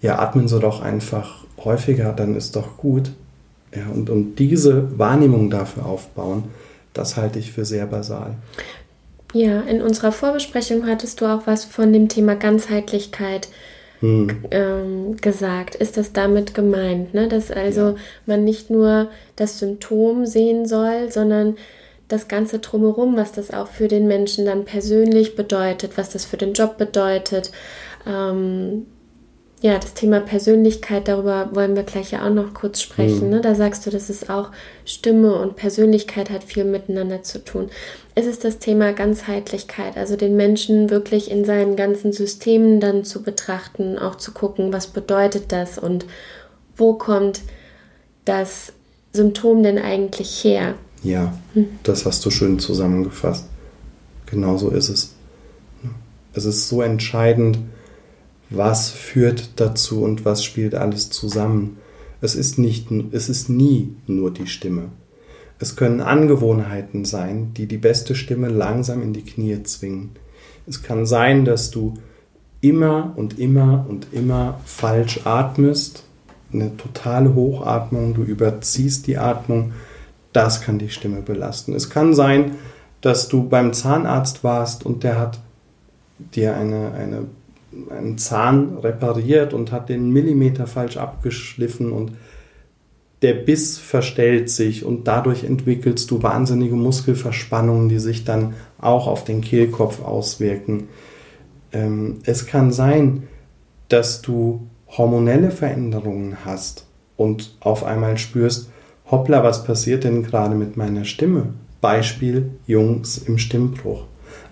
ja, atmen Sie doch einfach häufiger, dann ist doch gut. Ja, und, und diese Wahrnehmung dafür aufbauen, das halte ich für sehr basal. Ja, in unserer Vorbesprechung hattest du auch was von dem Thema Ganzheitlichkeit hm. ähm, gesagt. Ist das damit gemeint, ne? dass also ja. man nicht nur das Symptom sehen soll, sondern das Ganze drumherum, was das auch für den Menschen dann persönlich bedeutet, was das für den Job bedeutet. Ähm, ja, das Thema Persönlichkeit, darüber wollen wir gleich ja auch noch kurz sprechen. Mhm. Ne? Da sagst du, dass es auch Stimme und Persönlichkeit hat viel miteinander zu tun. Es ist das Thema Ganzheitlichkeit, also den Menschen wirklich in seinen ganzen Systemen dann zu betrachten, auch zu gucken, was bedeutet das und wo kommt das Symptom denn eigentlich her? Ja, hm. das hast du schön zusammengefasst. Genau so ist es. Es ist so entscheidend, was führt dazu und was spielt alles zusammen. Es ist, nicht, es ist nie nur die Stimme. Es können Angewohnheiten sein, die die beste Stimme langsam in die Knie zwingen. Es kann sein, dass du immer und immer und immer falsch atmest, eine totale Hochatmung, du überziehst die Atmung, das kann die Stimme belasten. Es kann sein, dass du beim Zahnarzt warst und der hat dir eine, eine einen Zahn repariert und hat den Millimeter falsch abgeschliffen und der Biss verstellt sich und dadurch entwickelst du wahnsinnige Muskelverspannungen, die sich dann auch auf den Kehlkopf auswirken. Ähm, es kann sein, dass du hormonelle Veränderungen hast und auf einmal spürst, hoppla, was passiert denn gerade mit meiner Stimme? Beispiel Jungs im Stimmbruch.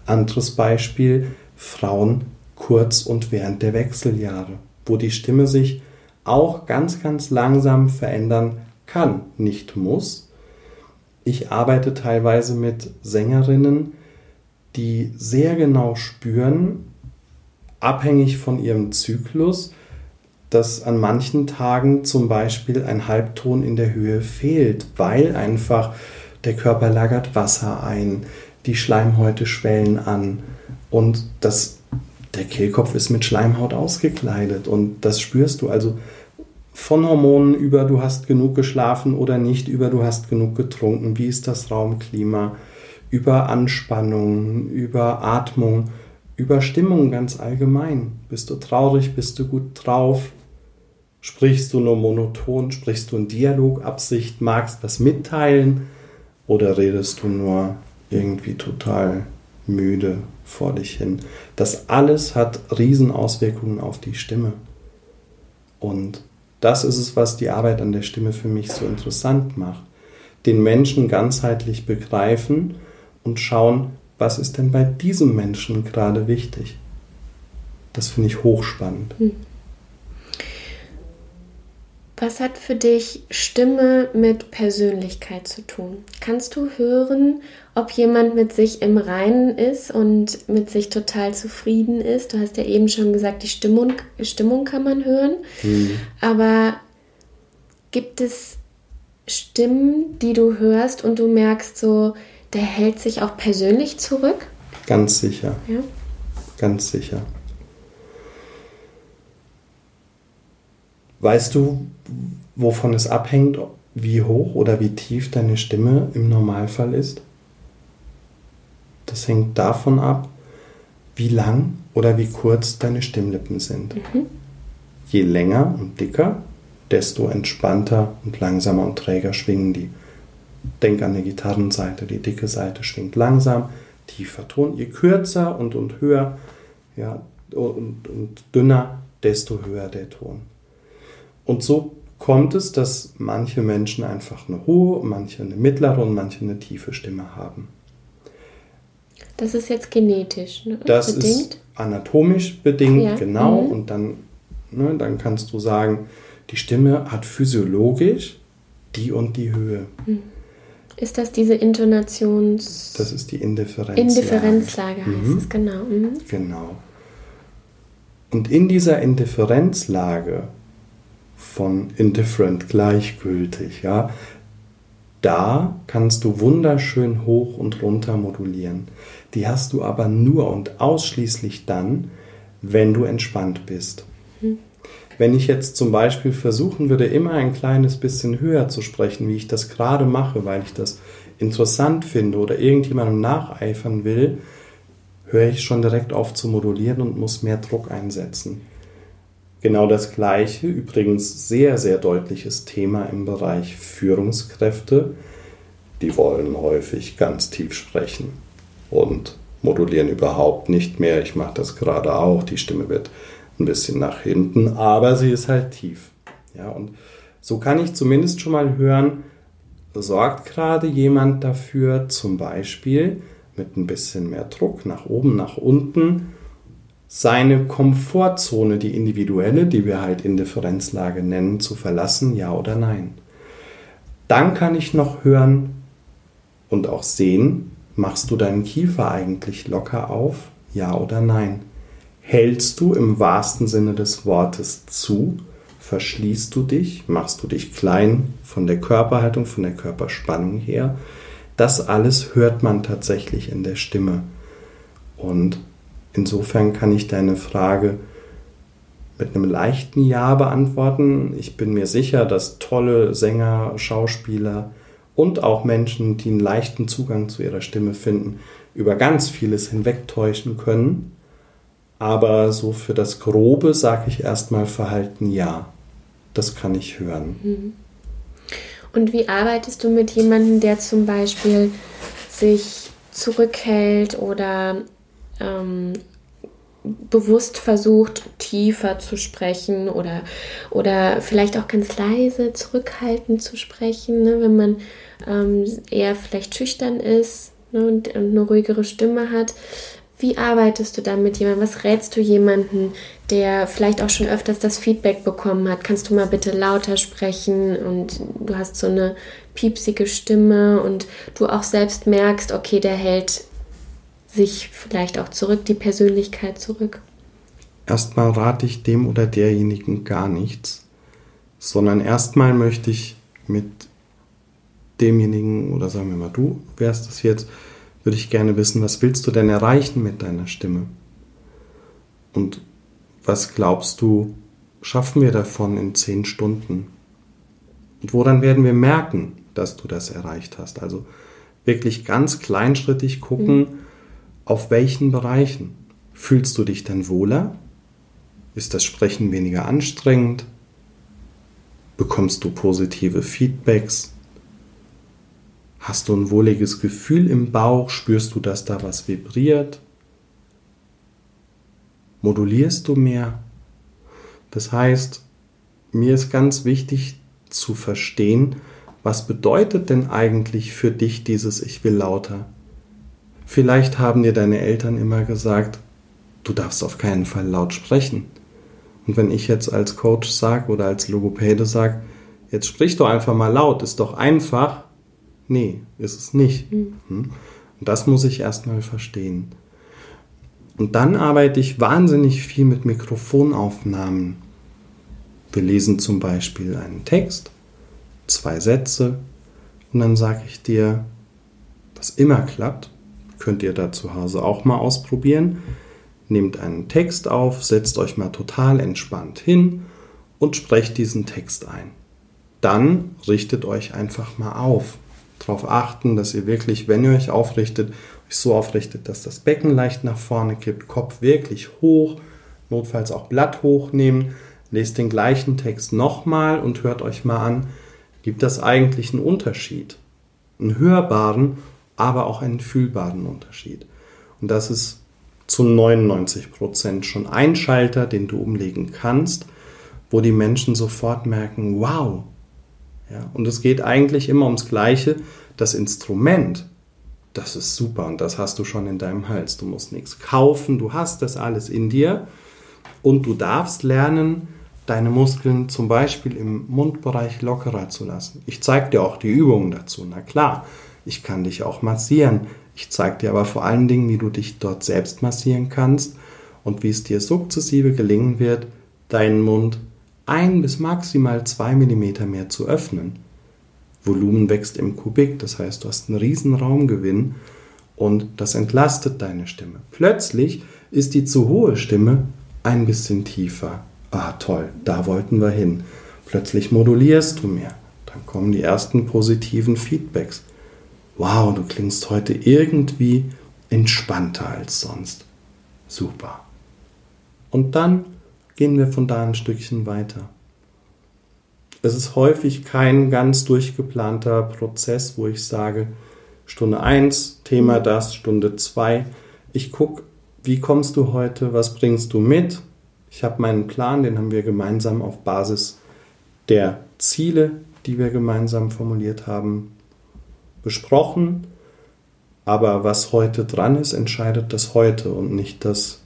Anderes Beispiel Frauen kurz und während der Wechseljahre, wo die Stimme sich auch ganz, ganz langsam verändern kann, nicht muss. Ich arbeite teilweise mit Sängerinnen, die sehr genau spüren, abhängig von ihrem Zyklus, dass an manchen Tagen zum Beispiel ein Halbton in der Höhe fehlt, weil einfach der Körper lagert Wasser ein, die Schleimhäute schwellen an und das der Kehlkopf ist mit Schleimhaut ausgekleidet und das spürst du. Also von Hormonen über du hast genug geschlafen oder nicht, über du hast genug getrunken, wie ist das Raumklima, über Anspannung, über Atmung, über Stimmung ganz allgemein. Bist du traurig, bist du gut drauf? Sprichst du nur monoton, sprichst du in Dialogabsicht, magst was mitteilen oder redest du nur irgendwie total müde vor dich hin. Das alles hat Riesenauswirkungen auf die Stimme. Und das ist es, was die Arbeit an der Stimme für mich so interessant macht. Den Menschen ganzheitlich begreifen und schauen, was ist denn bei diesem Menschen gerade wichtig. Das finde ich hochspannend. Hm. Was hat für dich Stimme mit Persönlichkeit zu tun? Kannst du hören, ob jemand mit sich im Reinen ist und mit sich total zufrieden ist? Du hast ja eben schon gesagt, die Stimmung, Stimmung kann man hören. Mhm. Aber gibt es Stimmen, die du hörst und du merkst so, der hält sich auch persönlich zurück? Ganz sicher. Ja. Ganz sicher. Weißt du, wovon es abhängt, wie hoch oder wie tief deine Stimme im Normalfall ist? Das hängt davon ab, wie lang oder wie kurz deine Stimmlippen sind. Mhm. Je länger und dicker, desto entspannter und langsamer und träger schwingen die. Denk an die Gitarrenseite, die dicke Seite schwingt langsam, tiefer Ton. Je kürzer und, und höher ja, und, und dünner, desto höher der Ton. Und so kommt es, dass manche Menschen einfach eine hohe, manche eine mittlere und manche eine tiefe Stimme haben. Das ist jetzt genetisch ne? das bedingt? ist anatomisch bedingt, ja. genau. Mhm. Und dann, ne, dann kannst du sagen, die Stimme hat physiologisch die und die Höhe. Mhm. Ist das diese Intonations... Das ist die Indifferenzlage. Indifferenzlage heißt mhm. es, genau. Mhm. Genau. Und in dieser Indifferenzlage von indifferent, gleichgültig, ja, da kannst du wunderschön hoch und runter modulieren. Die hast du aber nur und ausschließlich dann, wenn du entspannt bist. Mhm. Wenn ich jetzt zum Beispiel versuchen würde, immer ein kleines bisschen höher zu sprechen, wie ich das gerade mache, weil ich das interessant finde oder irgendjemandem nacheifern will, höre ich schon direkt auf zu modulieren und muss mehr Druck einsetzen. Genau das gleiche, übrigens sehr, sehr deutliches Thema im Bereich Führungskräfte. Die wollen häufig ganz tief sprechen und modulieren überhaupt nicht mehr. Ich mache das gerade auch. Die Stimme wird ein bisschen nach hinten, aber sie ist halt tief. Ja, und so kann ich zumindest schon mal hören, sorgt gerade jemand dafür, zum Beispiel mit ein bisschen mehr Druck nach oben, nach unten, seine Komfortzone, die individuelle, die wir halt Indifferenzlage nennen, zu verlassen, ja oder nein. Dann kann ich noch hören und auch sehen, machst du deinen Kiefer eigentlich locker auf, ja oder nein. Hältst du im wahrsten Sinne des Wortes zu, verschließt du dich, machst du dich klein von der Körperhaltung, von der Körperspannung her. Das alles hört man tatsächlich in der Stimme. Und Insofern kann ich deine Frage mit einem leichten Ja beantworten. Ich bin mir sicher, dass tolle Sänger, Schauspieler und auch Menschen, die einen leichten Zugang zu ihrer Stimme finden, über ganz vieles hinwegtäuschen können. Aber so für das Grobe sage ich erstmal Verhalten Ja. Das kann ich hören. Mhm. Und wie arbeitest du mit jemandem, der zum Beispiel sich zurückhält oder ähm, bewusst versucht, tiefer zu sprechen oder, oder vielleicht auch ganz leise, zurückhaltend zu sprechen, ne, wenn man ähm, eher vielleicht schüchtern ist ne, und, und, eine ruhigere Stimme hat. Wie arbeitest du da mit jemandem? Was rätst du jemanden, der vielleicht auch schon öfters das Feedback bekommen hat? Kannst du mal bitte lauter sprechen und du hast so eine piepsige Stimme und du auch selbst merkst, okay, der hält sich vielleicht auch zurück, die Persönlichkeit zurück? Erstmal rate ich dem oder derjenigen gar nichts, sondern erstmal möchte ich mit demjenigen, oder sagen wir mal, du wärst das jetzt, würde ich gerne wissen, was willst du denn erreichen mit deiner Stimme? Und was glaubst du, schaffen wir davon in zehn Stunden? Und woran werden wir merken, dass du das erreicht hast? Also wirklich ganz kleinschrittig gucken, mhm auf welchen Bereichen? Fühlst du dich dann wohler? Ist das Sprechen weniger anstrengend? Bekommst du positive Feedbacks? Hast du ein wohliges Gefühl im Bauch? Spürst du, dass da was vibriert? Modulierst du mehr? Das heißt, mir ist ganz wichtig zu verstehen, was bedeutet denn eigentlich für dich dieses Ich will lauter? Vielleicht haben dir deine Eltern immer gesagt, du darfst auf keinen Fall laut sprechen. Und wenn ich jetzt als Coach sage oder als Logopäde sage, jetzt sprich doch einfach mal laut, ist doch einfach. Nee, ist es nicht. Mhm. Und das muss ich erstmal verstehen. Und dann arbeite ich wahnsinnig viel mit Mikrofonaufnahmen. Wir lesen zum Beispiel einen Text, zwei Sätze, und dann sage ich dir, was immer klappt, könnt ihr da zu Hause auch mal ausprobieren. Nehmt einen Text auf, setzt euch mal total entspannt hin und sprecht diesen Text ein. Dann richtet euch einfach mal auf. Darauf achten, dass ihr wirklich, wenn ihr euch aufrichtet, euch so aufrichtet, dass das Becken leicht nach vorne kippt, Kopf wirklich hoch, notfalls auch Blatt hochnehmen. Lest den gleichen Text nochmal und hört euch mal an, gibt das eigentlich einen Unterschied? Einen hörbaren, aber auch einen fühlbaren Unterschied. Und das ist zu 99 Prozent schon ein Schalter, den du umlegen kannst, wo die Menschen sofort merken, wow. Ja, und es geht eigentlich immer ums Gleiche. Das Instrument, das ist super und das hast du schon in deinem Hals. Du musst nichts kaufen, du hast das alles in dir und du darfst lernen, deine Muskeln zum Beispiel im Mundbereich lockerer zu lassen. Ich zeige dir auch die Übungen dazu, na klar. Ich kann dich auch massieren. Ich zeige dir aber vor allen Dingen, wie du dich dort selbst massieren kannst und wie es dir sukzessive gelingen wird, deinen Mund ein bis maximal zwei Millimeter mehr zu öffnen. Volumen wächst im Kubik, das heißt, du hast einen riesen Raumgewinn und das entlastet deine Stimme. Plötzlich ist die zu hohe Stimme ein bisschen tiefer ah toll, da wollten wir hin. Plötzlich modulierst du mehr. Dann kommen die ersten positiven Feedbacks. Wow, du klingst heute irgendwie entspannter als sonst. Super. Und dann gehen wir von da ein Stückchen weiter. Es ist häufig kein ganz durchgeplanter Prozess, wo ich sage, Stunde 1, Thema das, Stunde 2. Ich gucke, wie kommst du heute, was bringst du mit, ich habe meinen Plan, den haben wir gemeinsam auf Basis der Ziele, die wir gemeinsam formuliert haben, besprochen. Aber was heute dran ist, entscheidet das heute und nicht das,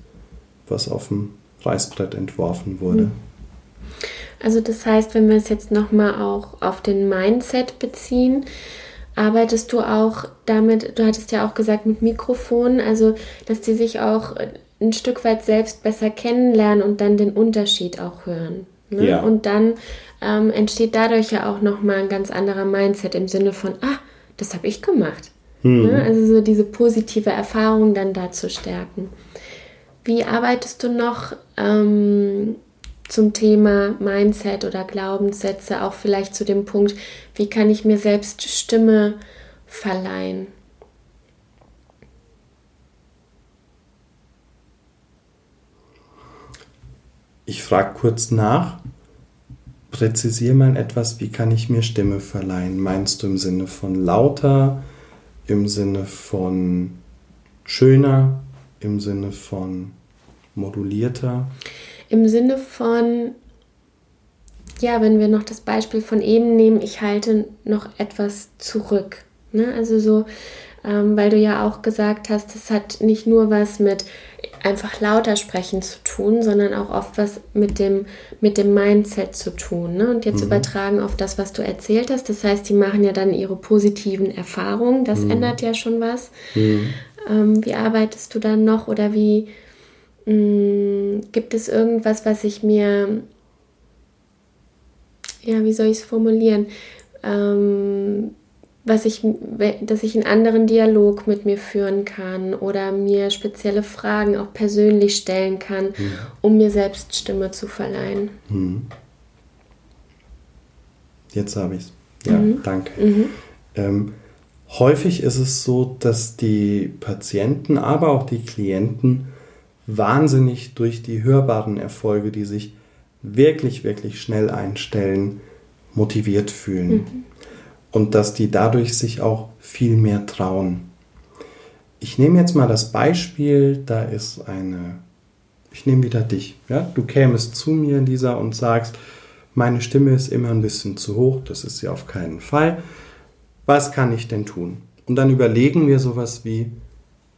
was auf dem Reißbrett entworfen wurde. Hm. Also das heißt, wenn wir es jetzt nochmal auch auf den Mindset beziehen, arbeitest du auch damit, du hattest ja auch gesagt mit Mikrofon, also dass die sich auch ein Stück weit selbst besser kennenlernen und dann den Unterschied auch hören. Ne? Ja. Und dann ähm, entsteht dadurch ja auch nochmal ein ganz anderer Mindset im Sinne von, ah, das habe ich gemacht. Mhm. Ne? Also so diese positive Erfahrung dann da zu stärken. Wie arbeitest du noch ähm, zum Thema Mindset oder Glaubenssätze, auch vielleicht zu dem Punkt, wie kann ich mir selbst Stimme verleihen? Ich frage kurz nach. Präzisiere mal etwas, wie kann ich mir Stimme verleihen? Meinst du im Sinne von lauter, im Sinne von schöner, im Sinne von modulierter? Im Sinne von, ja, wenn wir noch das Beispiel von eben nehmen, ich halte noch etwas zurück. Ne? Also so, ähm, weil du ja auch gesagt hast, es hat nicht nur was mit einfach lauter sprechen zu tun, sondern auch oft was mit dem, mit dem Mindset zu tun. Ne? Und jetzt mhm. übertragen auf das, was du erzählt hast. Das heißt, die machen ja dann ihre positiven Erfahrungen. Das mhm. ändert ja schon was. Mhm. Ähm, wie arbeitest du dann noch oder wie mh, mm, gibt es irgendwas, was ich mir, ja, wie soll ich es formulieren? Ähm, was ich, dass ich einen anderen Dialog mit mir führen kann oder mir spezielle Fragen auch persönlich stellen kann, mhm. um mir selbst Stimme zu verleihen. Mhm. Jetzt habe ich es. Ja, mhm. danke. Mhm. Ähm, häufig ist es so, dass die Patienten, aber auch die Klienten wahnsinnig durch die hörbaren Erfolge, die sich wirklich, wirklich schnell einstellen, motiviert fühlen. Und dass die dadurch sich auch viel mehr trauen. Ich nehme jetzt mal das Beispiel, da ist eine, ich nehme wieder dich, ja, du kämest zu mir, Lisa, und sagst, meine Stimme ist immer ein bisschen zu hoch, das ist sie auf keinen Fall. Was kann ich denn tun? Und dann überlegen wir sowas wie,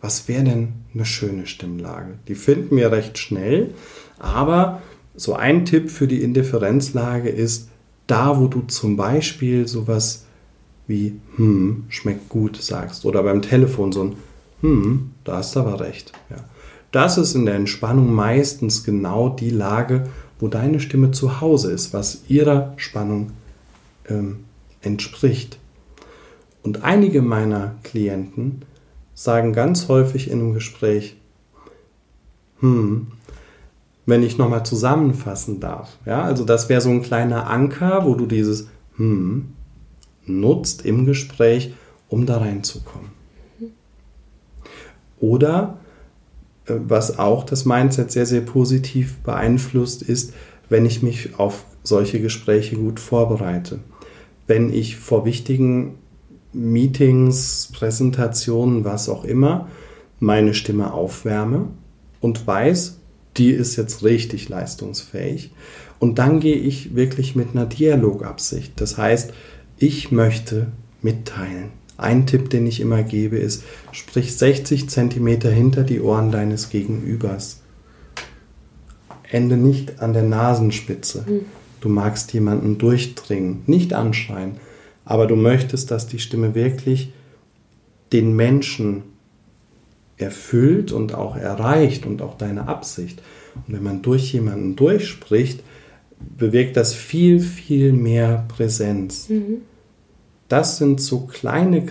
was wäre denn eine schöne Stimmlage? Die finden wir recht schnell, aber so ein Tipp für die Indifferenzlage ist, da wo du zum Beispiel sowas wie hm, schmeckt gut sagst oder beim Telefon so ein hm, da hast du aber recht. Ja. Das ist in der Entspannung meistens genau die Lage, wo deine Stimme zu Hause ist, was ihrer Spannung ähm, entspricht. Und einige meiner Klienten sagen ganz häufig in einem Gespräch, hm, wenn ich nochmal zusammenfassen darf. Ja, also das wäre so ein kleiner Anker, wo du dieses hm nutzt im Gespräch, um da reinzukommen. Oder äh, was auch das Mindset sehr, sehr positiv beeinflusst, ist, wenn ich mich auf solche Gespräche gut vorbereite. Wenn ich vor wichtigen Meetings, Präsentationen, was auch immer, meine Stimme aufwärme und weiß, die ist jetzt richtig leistungsfähig. Und dann gehe ich wirklich mit einer Dialogabsicht. Das heißt, ich möchte mitteilen. Ein Tipp, den ich immer gebe, ist, sprich 60 cm hinter die Ohren deines Gegenübers. Ende nicht an der Nasenspitze. Mhm. Du magst jemanden durchdringen, nicht anschreien, aber du möchtest, dass die Stimme wirklich den Menschen erfüllt und auch erreicht und auch deine Absicht. Und wenn man durch jemanden durchspricht, bewirkt das viel, viel mehr Präsenz. Mhm. Das sind so kleine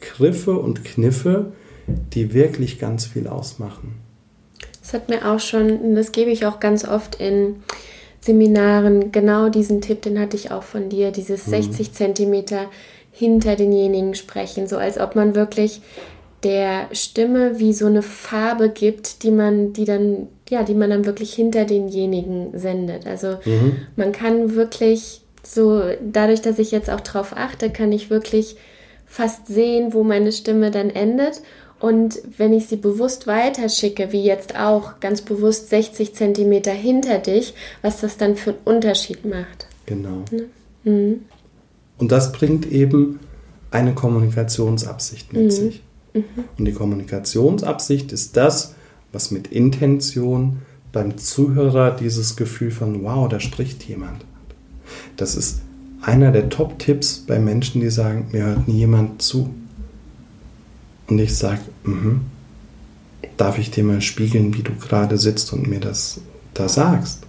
Griffe und Kniffe, die wirklich ganz viel ausmachen. Das hat mir auch schon, das gebe ich auch ganz oft in Seminaren, genau diesen Tipp, den hatte ich auch von dir, dieses mhm. 60 Zentimeter hinter denjenigen sprechen, so als ob man wirklich der Stimme wie so eine Farbe gibt, die man, die dann, ja, die man dann wirklich hinter denjenigen sendet. Also mhm. man kann wirklich so, dadurch, dass ich jetzt auch drauf achte, kann ich wirklich fast sehen, wo meine Stimme dann endet. Und wenn ich sie bewusst weiterschicke, wie jetzt auch ganz bewusst 60 Zentimeter hinter dich, was das dann für einen Unterschied macht. Genau. Ne? Mhm. Und das bringt eben eine Kommunikationsabsicht mit mhm. sich. Mhm. Und die Kommunikationsabsicht ist das, was mit Intention beim Zuhörer dieses Gefühl von, wow, da spricht jemand. Das ist einer der Top-Tipps bei Menschen, die sagen, mir hört nie jemand zu. Und ich sage, mhm, darf ich dir mal spiegeln, wie du gerade sitzt und mir das da sagst?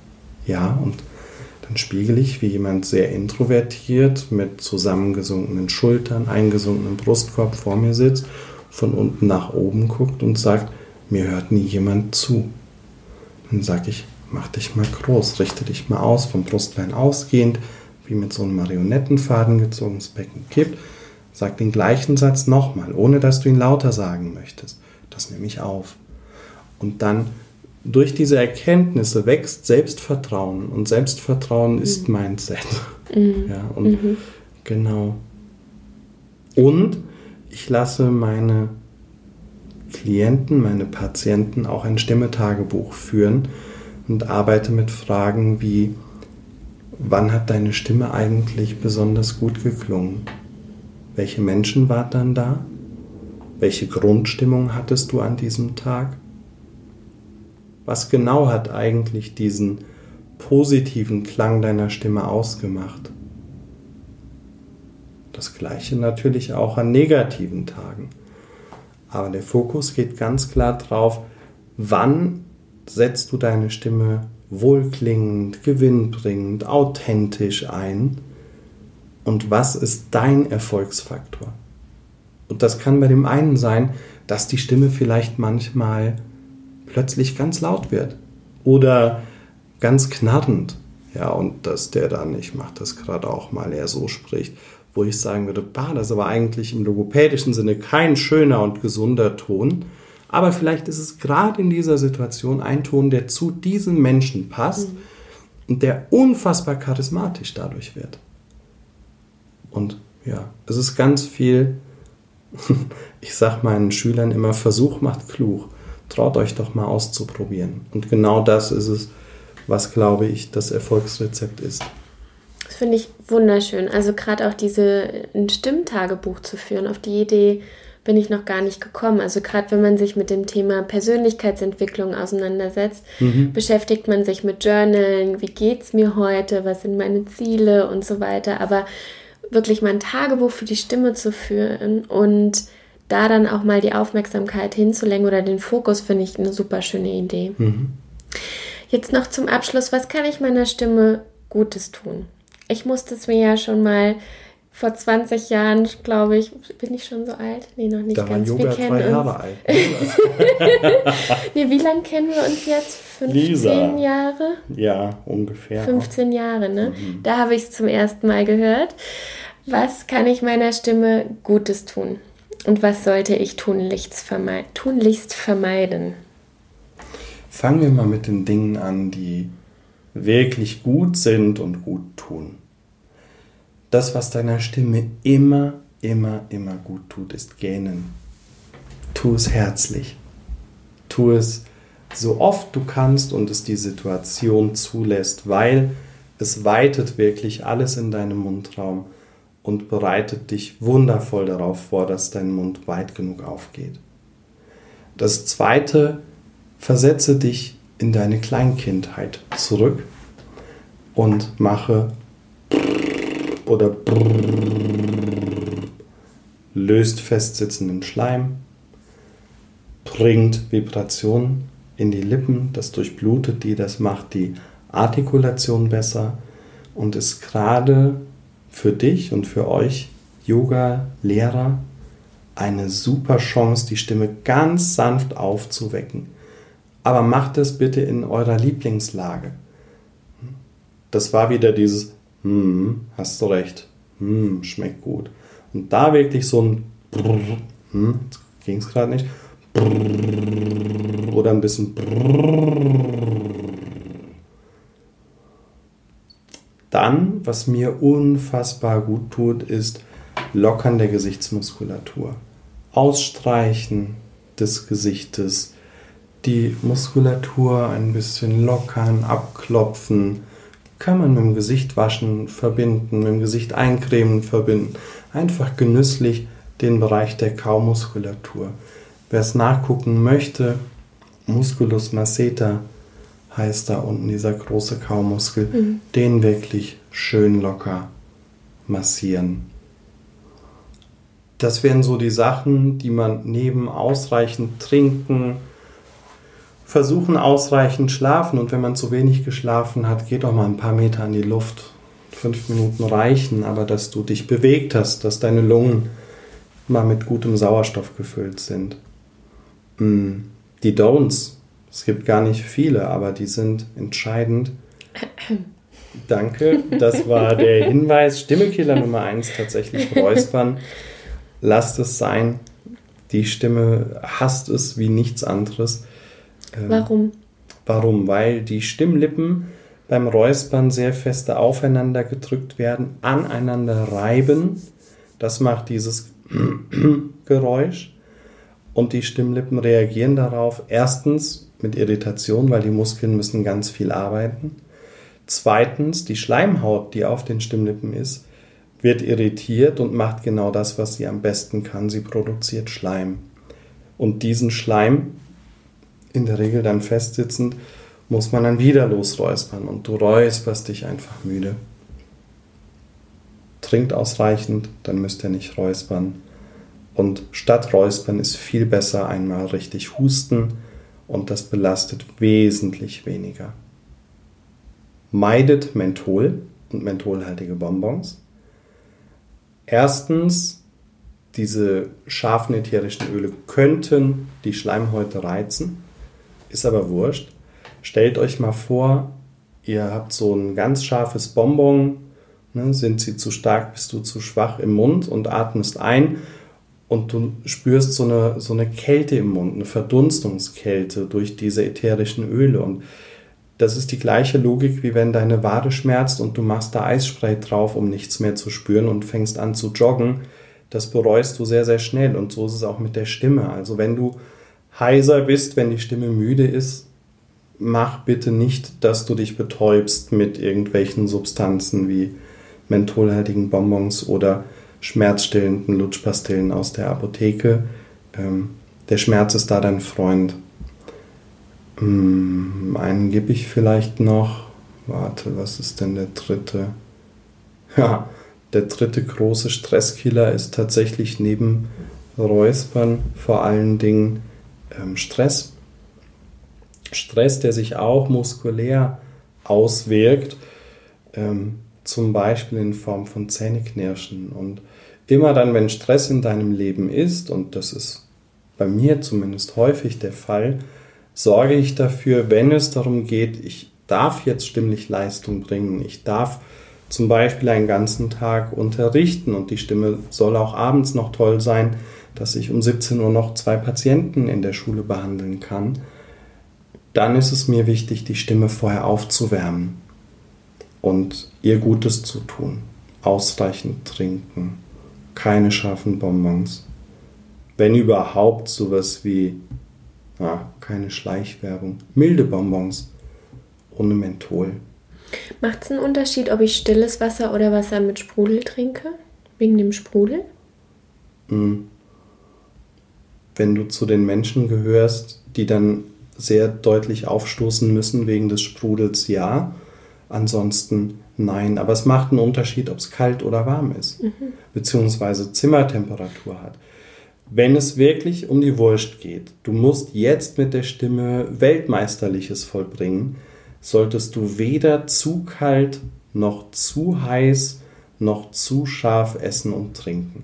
Ja, und dann spiegel ich, wie jemand sehr introvertiert mit zusammengesunkenen Schultern, eingesunkenen Brustkorb vor mir sitzt von unten nach oben guckt und sagt, mir hört nie jemand zu. Dann sage ich, mach dich mal groß, richte dich mal aus, vom Brustbein ausgehend, wie mit so einem Marionettenfaden gezogenes Becken kippt. Sag den gleichen Satz nochmal, ohne dass du ihn lauter sagen möchtest. Das nehme ich auf. Und dann durch diese Erkenntnisse wächst Selbstvertrauen und Selbstvertrauen mhm. ist Mindset. Mhm. Ja, und mhm. genau. Und ich lasse meine Klienten, meine Patienten auch ein Stimmetagebuch führen und arbeite mit Fragen wie, wann hat deine Stimme eigentlich besonders gut geklungen? Welche Menschen waren dann da? Welche Grundstimmung hattest du an diesem Tag? Was genau hat eigentlich diesen positiven Klang deiner Stimme ausgemacht? Das gleiche natürlich auch an negativen Tagen. Aber der Fokus geht ganz klar drauf, wann setzt du deine Stimme wohlklingend, gewinnbringend, authentisch ein und was ist dein Erfolgsfaktor? Und das kann bei dem einen sein, dass die Stimme vielleicht manchmal plötzlich ganz laut wird oder ganz knarrend. Ja, und dass der dann, ich mache das gerade auch mal, er so spricht wo ich sagen würde, bah, das ist aber eigentlich im logopädischen Sinne kein schöner und gesunder Ton. Aber vielleicht ist es gerade in dieser Situation ein Ton, der zu diesem Menschen passt mhm. und der unfassbar charismatisch dadurch wird. Und ja, es ist ganz viel, ich sage meinen Schülern immer, Versuch macht klug. Traut euch doch mal auszuprobieren. Und genau das ist es, was, glaube ich, das Erfolgsrezept ist. Das finde ich wunderschön. Also gerade auch diese ein Stimmtagebuch zu führen, auf die Idee bin ich noch gar nicht gekommen. Also gerade wenn man sich mit dem Thema Persönlichkeitsentwicklung auseinandersetzt, mhm. beschäftigt man sich mit Journalen, wie geht es mir heute, was sind meine Ziele und so weiter. Aber wirklich mal ein Tagebuch für die Stimme zu führen und da dann auch mal die Aufmerksamkeit hinzulenken oder den Fokus, finde ich eine super schöne Idee. Mhm. Jetzt noch zum Abschluss, was kann ich meiner Stimme Gutes tun? Ich musste es mir ja schon mal vor 20 Jahren, glaube ich, bin ich schon so alt? Nee, noch nicht da ganz. War Yoga wir kennen zwei Jahre alt. nee, wie lange kennen wir uns jetzt? 15 Lisa. Jahre? Ja, ungefähr. 15 Jahre, ne? Mhm. Da habe ich es zum ersten Mal gehört. Was kann ich meiner Stimme Gutes tun? Und was sollte ich tunlichst, vermeiden? tunlichst vermeiden? Fangen wir mal mit den Dingen an, die wirklich gut sind und gut tun. Das, was deiner Stimme immer, immer, immer gut tut, ist gähnen. Tu es herzlich. Tu es so oft du kannst und es die Situation zulässt, weil es weitet wirklich alles in deinem Mundraum und bereitet dich wundervoll darauf vor, dass dein Mund weit genug aufgeht. Das zweite, versetze dich in deine Kleinkindheit zurück und mache oder löst festsitzenden Schleim, bringt Vibration in die Lippen, das durchblutet die, das macht die Artikulation besser und ist gerade für dich und für euch Yoga-Lehrer eine super Chance, die Stimme ganz sanft aufzuwecken. Aber macht es bitte in eurer Lieblingslage. Das war wieder dieses, hm, hast du recht, hm, schmeckt gut. Und da wirklich so ein, hm, ging es gerade nicht, oder ein bisschen. Dann, was mir unfassbar gut tut, ist Lockern der Gesichtsmuskulatur. Ausstreichen des Gesichtes, die Muskulatur ein bisschen lockern, abklopfen. Kann man mit dem Gesicht waschen, verbinden, mit dem Gesicht eincremen, verbinden. Einfach genüsslich den Bereich der Kaumuskulatur. Wer es nachgucken möchte, Musculus masseter heißt da unten dieser große Kaumuskel, mhm. den wirklich schön locker massieren. Das wären so die Sachen, die man neben ausreichend trinken, versuchen ausreichend schlafen und wenn man zu wenig geschlafen hat, geht auch mal ein paar Meter in die Luft. Fünf Minuten reichen, aber dass du dich bewegt hast, dass deine Lungen mal mit gutem Sauerstoff gefüllt sind. Mm, die Don'ts, es gibt gar nicht viele, aber die sind entscheidend. Danke, das war der Hinweis. Stimmekiller Nummer 1 tatsächlich räuspern. Lasst es sein. Die Stimme hasst es wie nichts anderes. Ähm, warum? Warum? Weil die Stimmlippen beim Räuspern sehr feste aufeinander gedrückt werden, aneinander reiben. Das macht dieses Geräusch und die Stimmlippen reagieren darauf erstens mit Irritation, weil die Muskeln müssen ganz viel arbeiten. Zweitens, die Schleimhaut, die auf den Stimmlippen ist, wird irritiert und macht genau das, was sie am besten kann. Sie produziert Schleim. Und diesen Schleim, in der Regel dann festsitzend, muss man dann wieder losräuspern und du räusperst dich einfach müde. Trinkt ausreichend, dann müsst ihr nicht räuspern. Und statt Räuspern ist viel besser einmal richtig husten und das belastet wesentlich weniger. Meidet Menthol und mentholhaltige Bonbons. Erstens, diese scharfen ätherischen Öle könnten die Schleimhäute reizen, ist aber wurscht. Stellt euch mal vor, ihr habt so ein ganz scharfes Bonbon, ne, sind sie zu stark, bist du zu schwach im Mund und atmest ein und du spürst so eine, so eine Kälte im Mund, eine Verdunstungskälte durch diese ätherischen Öle. Und das ist die gleiche Logik, wie wenn deine Wade schmerzt und du machst da Eisspray drauf, um nichts mehr zu spüren und fängst an zu joggen. Das bereust du sehr, sehr schnell. Und so ist es auch mit der Stimme. Also wenn du heiser bist, wenn die Stimme müde ist, mach bitte nicht, dass du dich betäubst mit irgendwelchen Substanzen wie mentholhaltigen Bonbons oder schmerzstillenden Lutschpastillen aus der Apotheke. Ähm, der Schmerz ist da dein Freund. Hm, einen gebe ich vielleicht noch. Warte, was ist denn der dritte? Ja, der dritte große Stresskiller ist tatsächlich neben Räuspern vor allen Dingen Stress. Stress, der sich auch muskulär auswirkt, ähm, zum Beispiel in Form von Zähneknirschen. Und immer dann, wenn Stress in deinem Leben ist, und das ist bei mir zumindest häufig der Fall, sorge ich dafür, wenn es darum geht, ich darf jetzt stimmlich Leistung bringen, ich darf zum Beispiel einen ganzen Tag unterrichten und die Stimme soll auch abends noch toll sein, dass ich um 17 Uhr noch zwei Patienten in der Schule behandeln kann, dann ist es mir wichtig, die Stimme vorher aufzuwärmen und ihr Gutes zu tun. Ausreichend trinken, keine scharfen Bonbons. Wenn überhaupt sowas wie, na, keine Schleichwerbung, milde Bonbons ohne Menthol. Macht es einen Unterschied, ob ich stilles Wasser oder Wasser mit Sprudel trinke? Wegen dem Sprudel? Mhm. Wenn du zu den Menschen gehörst, die dann sehr deutlich aufstoßen müssen wegen des Sprudels, ja. Ansonsten nein. Aber es macht einen Unterschied, ob es kalt oder warm ist, mhm. beziehungsweise Zimmertemperatur hat. Wenn es wirklich um die Wurst geht, du musst jetzt mit der Stimme Weltmeisterliches vollbringen, solltest du weder zu kalt noch zu heiß noch zu scharf essen und trinken.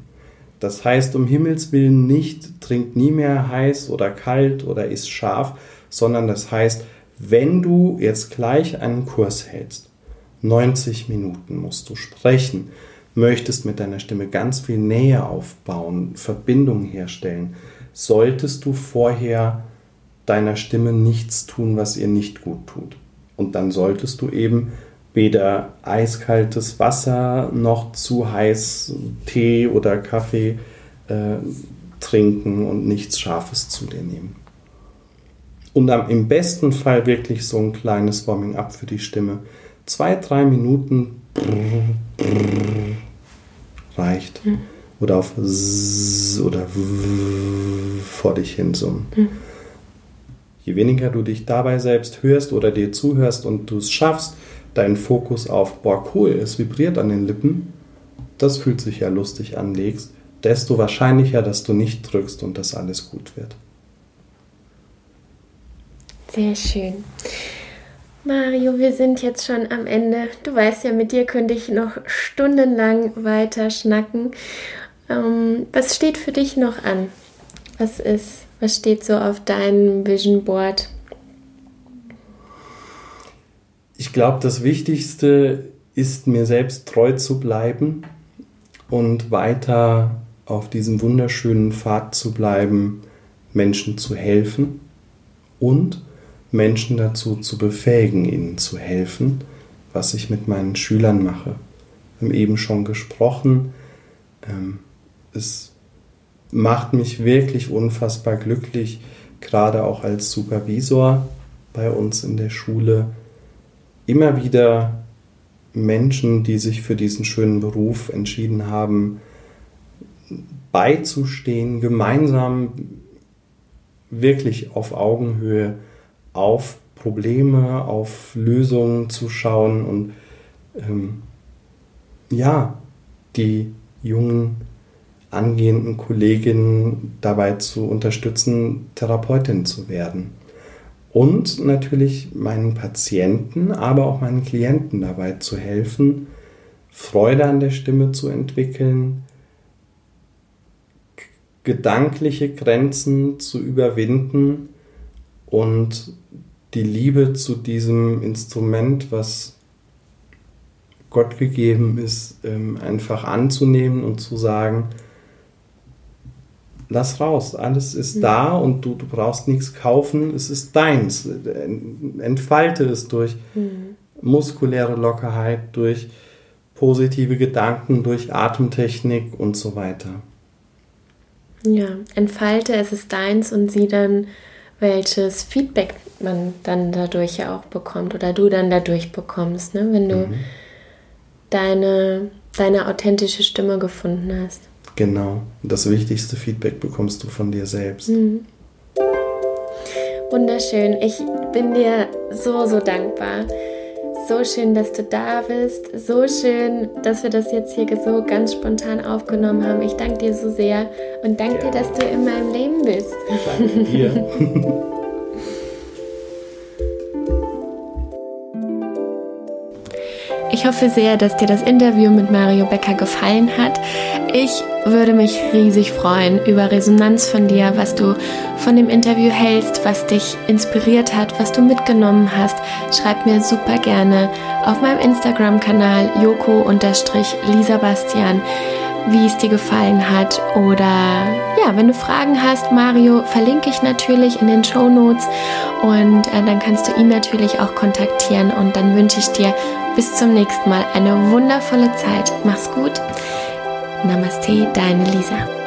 Das heißt um Himmels willen nicht, trink nie mehr heiß oder kalt oder isst scharf, sondern das heißt, wenn du jetzt gleich einen Kurs hältst, 90 Minuten musst du sprechen, möchtest mit deiner Stimme ganz viel Nähe aufbauen, Verbindungen herstellen, solltest du vorher deiner Stimme nichts tun, was ihr nicht gut tut. Und dann solltest du eben weder eiskaltes Wasser noch zu heiß Tee oder Kaffee äh, trinken und nichts Scharfes zu dir nehmen. Und am, im besten Fall wirklich so ein kleines Warming-up für die Stimme. Zwei, drei Minuten reicht. Mhm. Oder auf Z oder w vor dich hin summen. Mhm. Je weniger du dich dabei selbst hörst oder dir zuhörst und du es schaffst, deinen Fokus auf, boah, cool, es vibriert an den Lippen, das fühlt sich ja lustig an, legst, desto wahrscheinlicher, dass du nicht drückst und dass alles gut wird. Sehr schön. Mario, wir sind jetzt schon am Ende. Du weißt ja, mit dir könnte ich noch stundenlang weiter schnacken. Ähm, was steht für dich noch an? Was ist was steht so auf deinem Vision Board? Ich glaube, das Wichtigste ist, mir selbst treu zu bleiben und weiter auf diesem wunderschönen Pfad zu bleiben, Menschen zu helfen und Menschen dazu zu befähigen, ihnen zu helfen, was ich mit meinen Schülern mache. Wir haben eben schon gesprochen. Ähm, es macht mich wirklich unfassbar glücklich, gerade auch als Supervisor bei uns in der Schule, immer wieder Menschen, die sich für diesen schönen Beruf entschieden haben, beizustehen, gemeinsam wirklich auf Augenhöhe auf Probleme, auf Lösungen zu schauen und ähm, ja, die jungen angehenden Kolleginnen dabei zu unterstützen, Therapeutin zu werden. Und natürlich meinen Patienten, aber auch meinen Klienten dabei zu helfen, Freude an der Stimme zu entwickeln, gedankliche Grenzen zu überwinden und die Liebe zu diesem Instrument, was Gott gegeben ist, ähm, einfach anzunehmen und zu sagen, lass raus, alles ist mhm. da und du, du brauchst nichts kaufen, es ist deins. Entfalte es durch mhm. muskuläre Lockerheit, durch positive Gedanken, durch Atemtechnik und so weiter. Ja, entfalte, es ist deins und sieh dann, welches Feedback man dann dadurch ja auch bekommt oder du dann dadurch bekommst, ne? wenn du mhm. deine deine authentische Stimme gefunden hast. Genau. Das wichtigste Feedback bekommst du von dir selbst. Mhm. Wunderschön. Ich bin dir so, so dankbar. So schön, dass du da bist. So schön, dass wir das jetzt hier so ganz spontan aufgenommen haben. Ich danke dir so sehr und danke ja. dir, dass du in meinem Leben bist. Danke dir. Ich hoffe sehr, dass dir das Interview mit Mario Becker gefallen hat. Ich würde mich riesig freuen über Resonanz von dir, was du von dem Interview hältst, was dich inspiriert hat, was du mitgenommen hast. Schreib mir super gerne auf meinem Instagram-Kanal joko-lisabastian, wie es dir gefallen hat. Oder ja, wenn du Fragen hast, Mario, verlinke ich natürlich in den Show Notes und äh, dann kannst du ihn natürlich auch kontaktieren. Und dann wünsche ich dir bis zum nächsten Mal eine wundervolle Zeit. Mach's gut. Namaste, deine Lisa.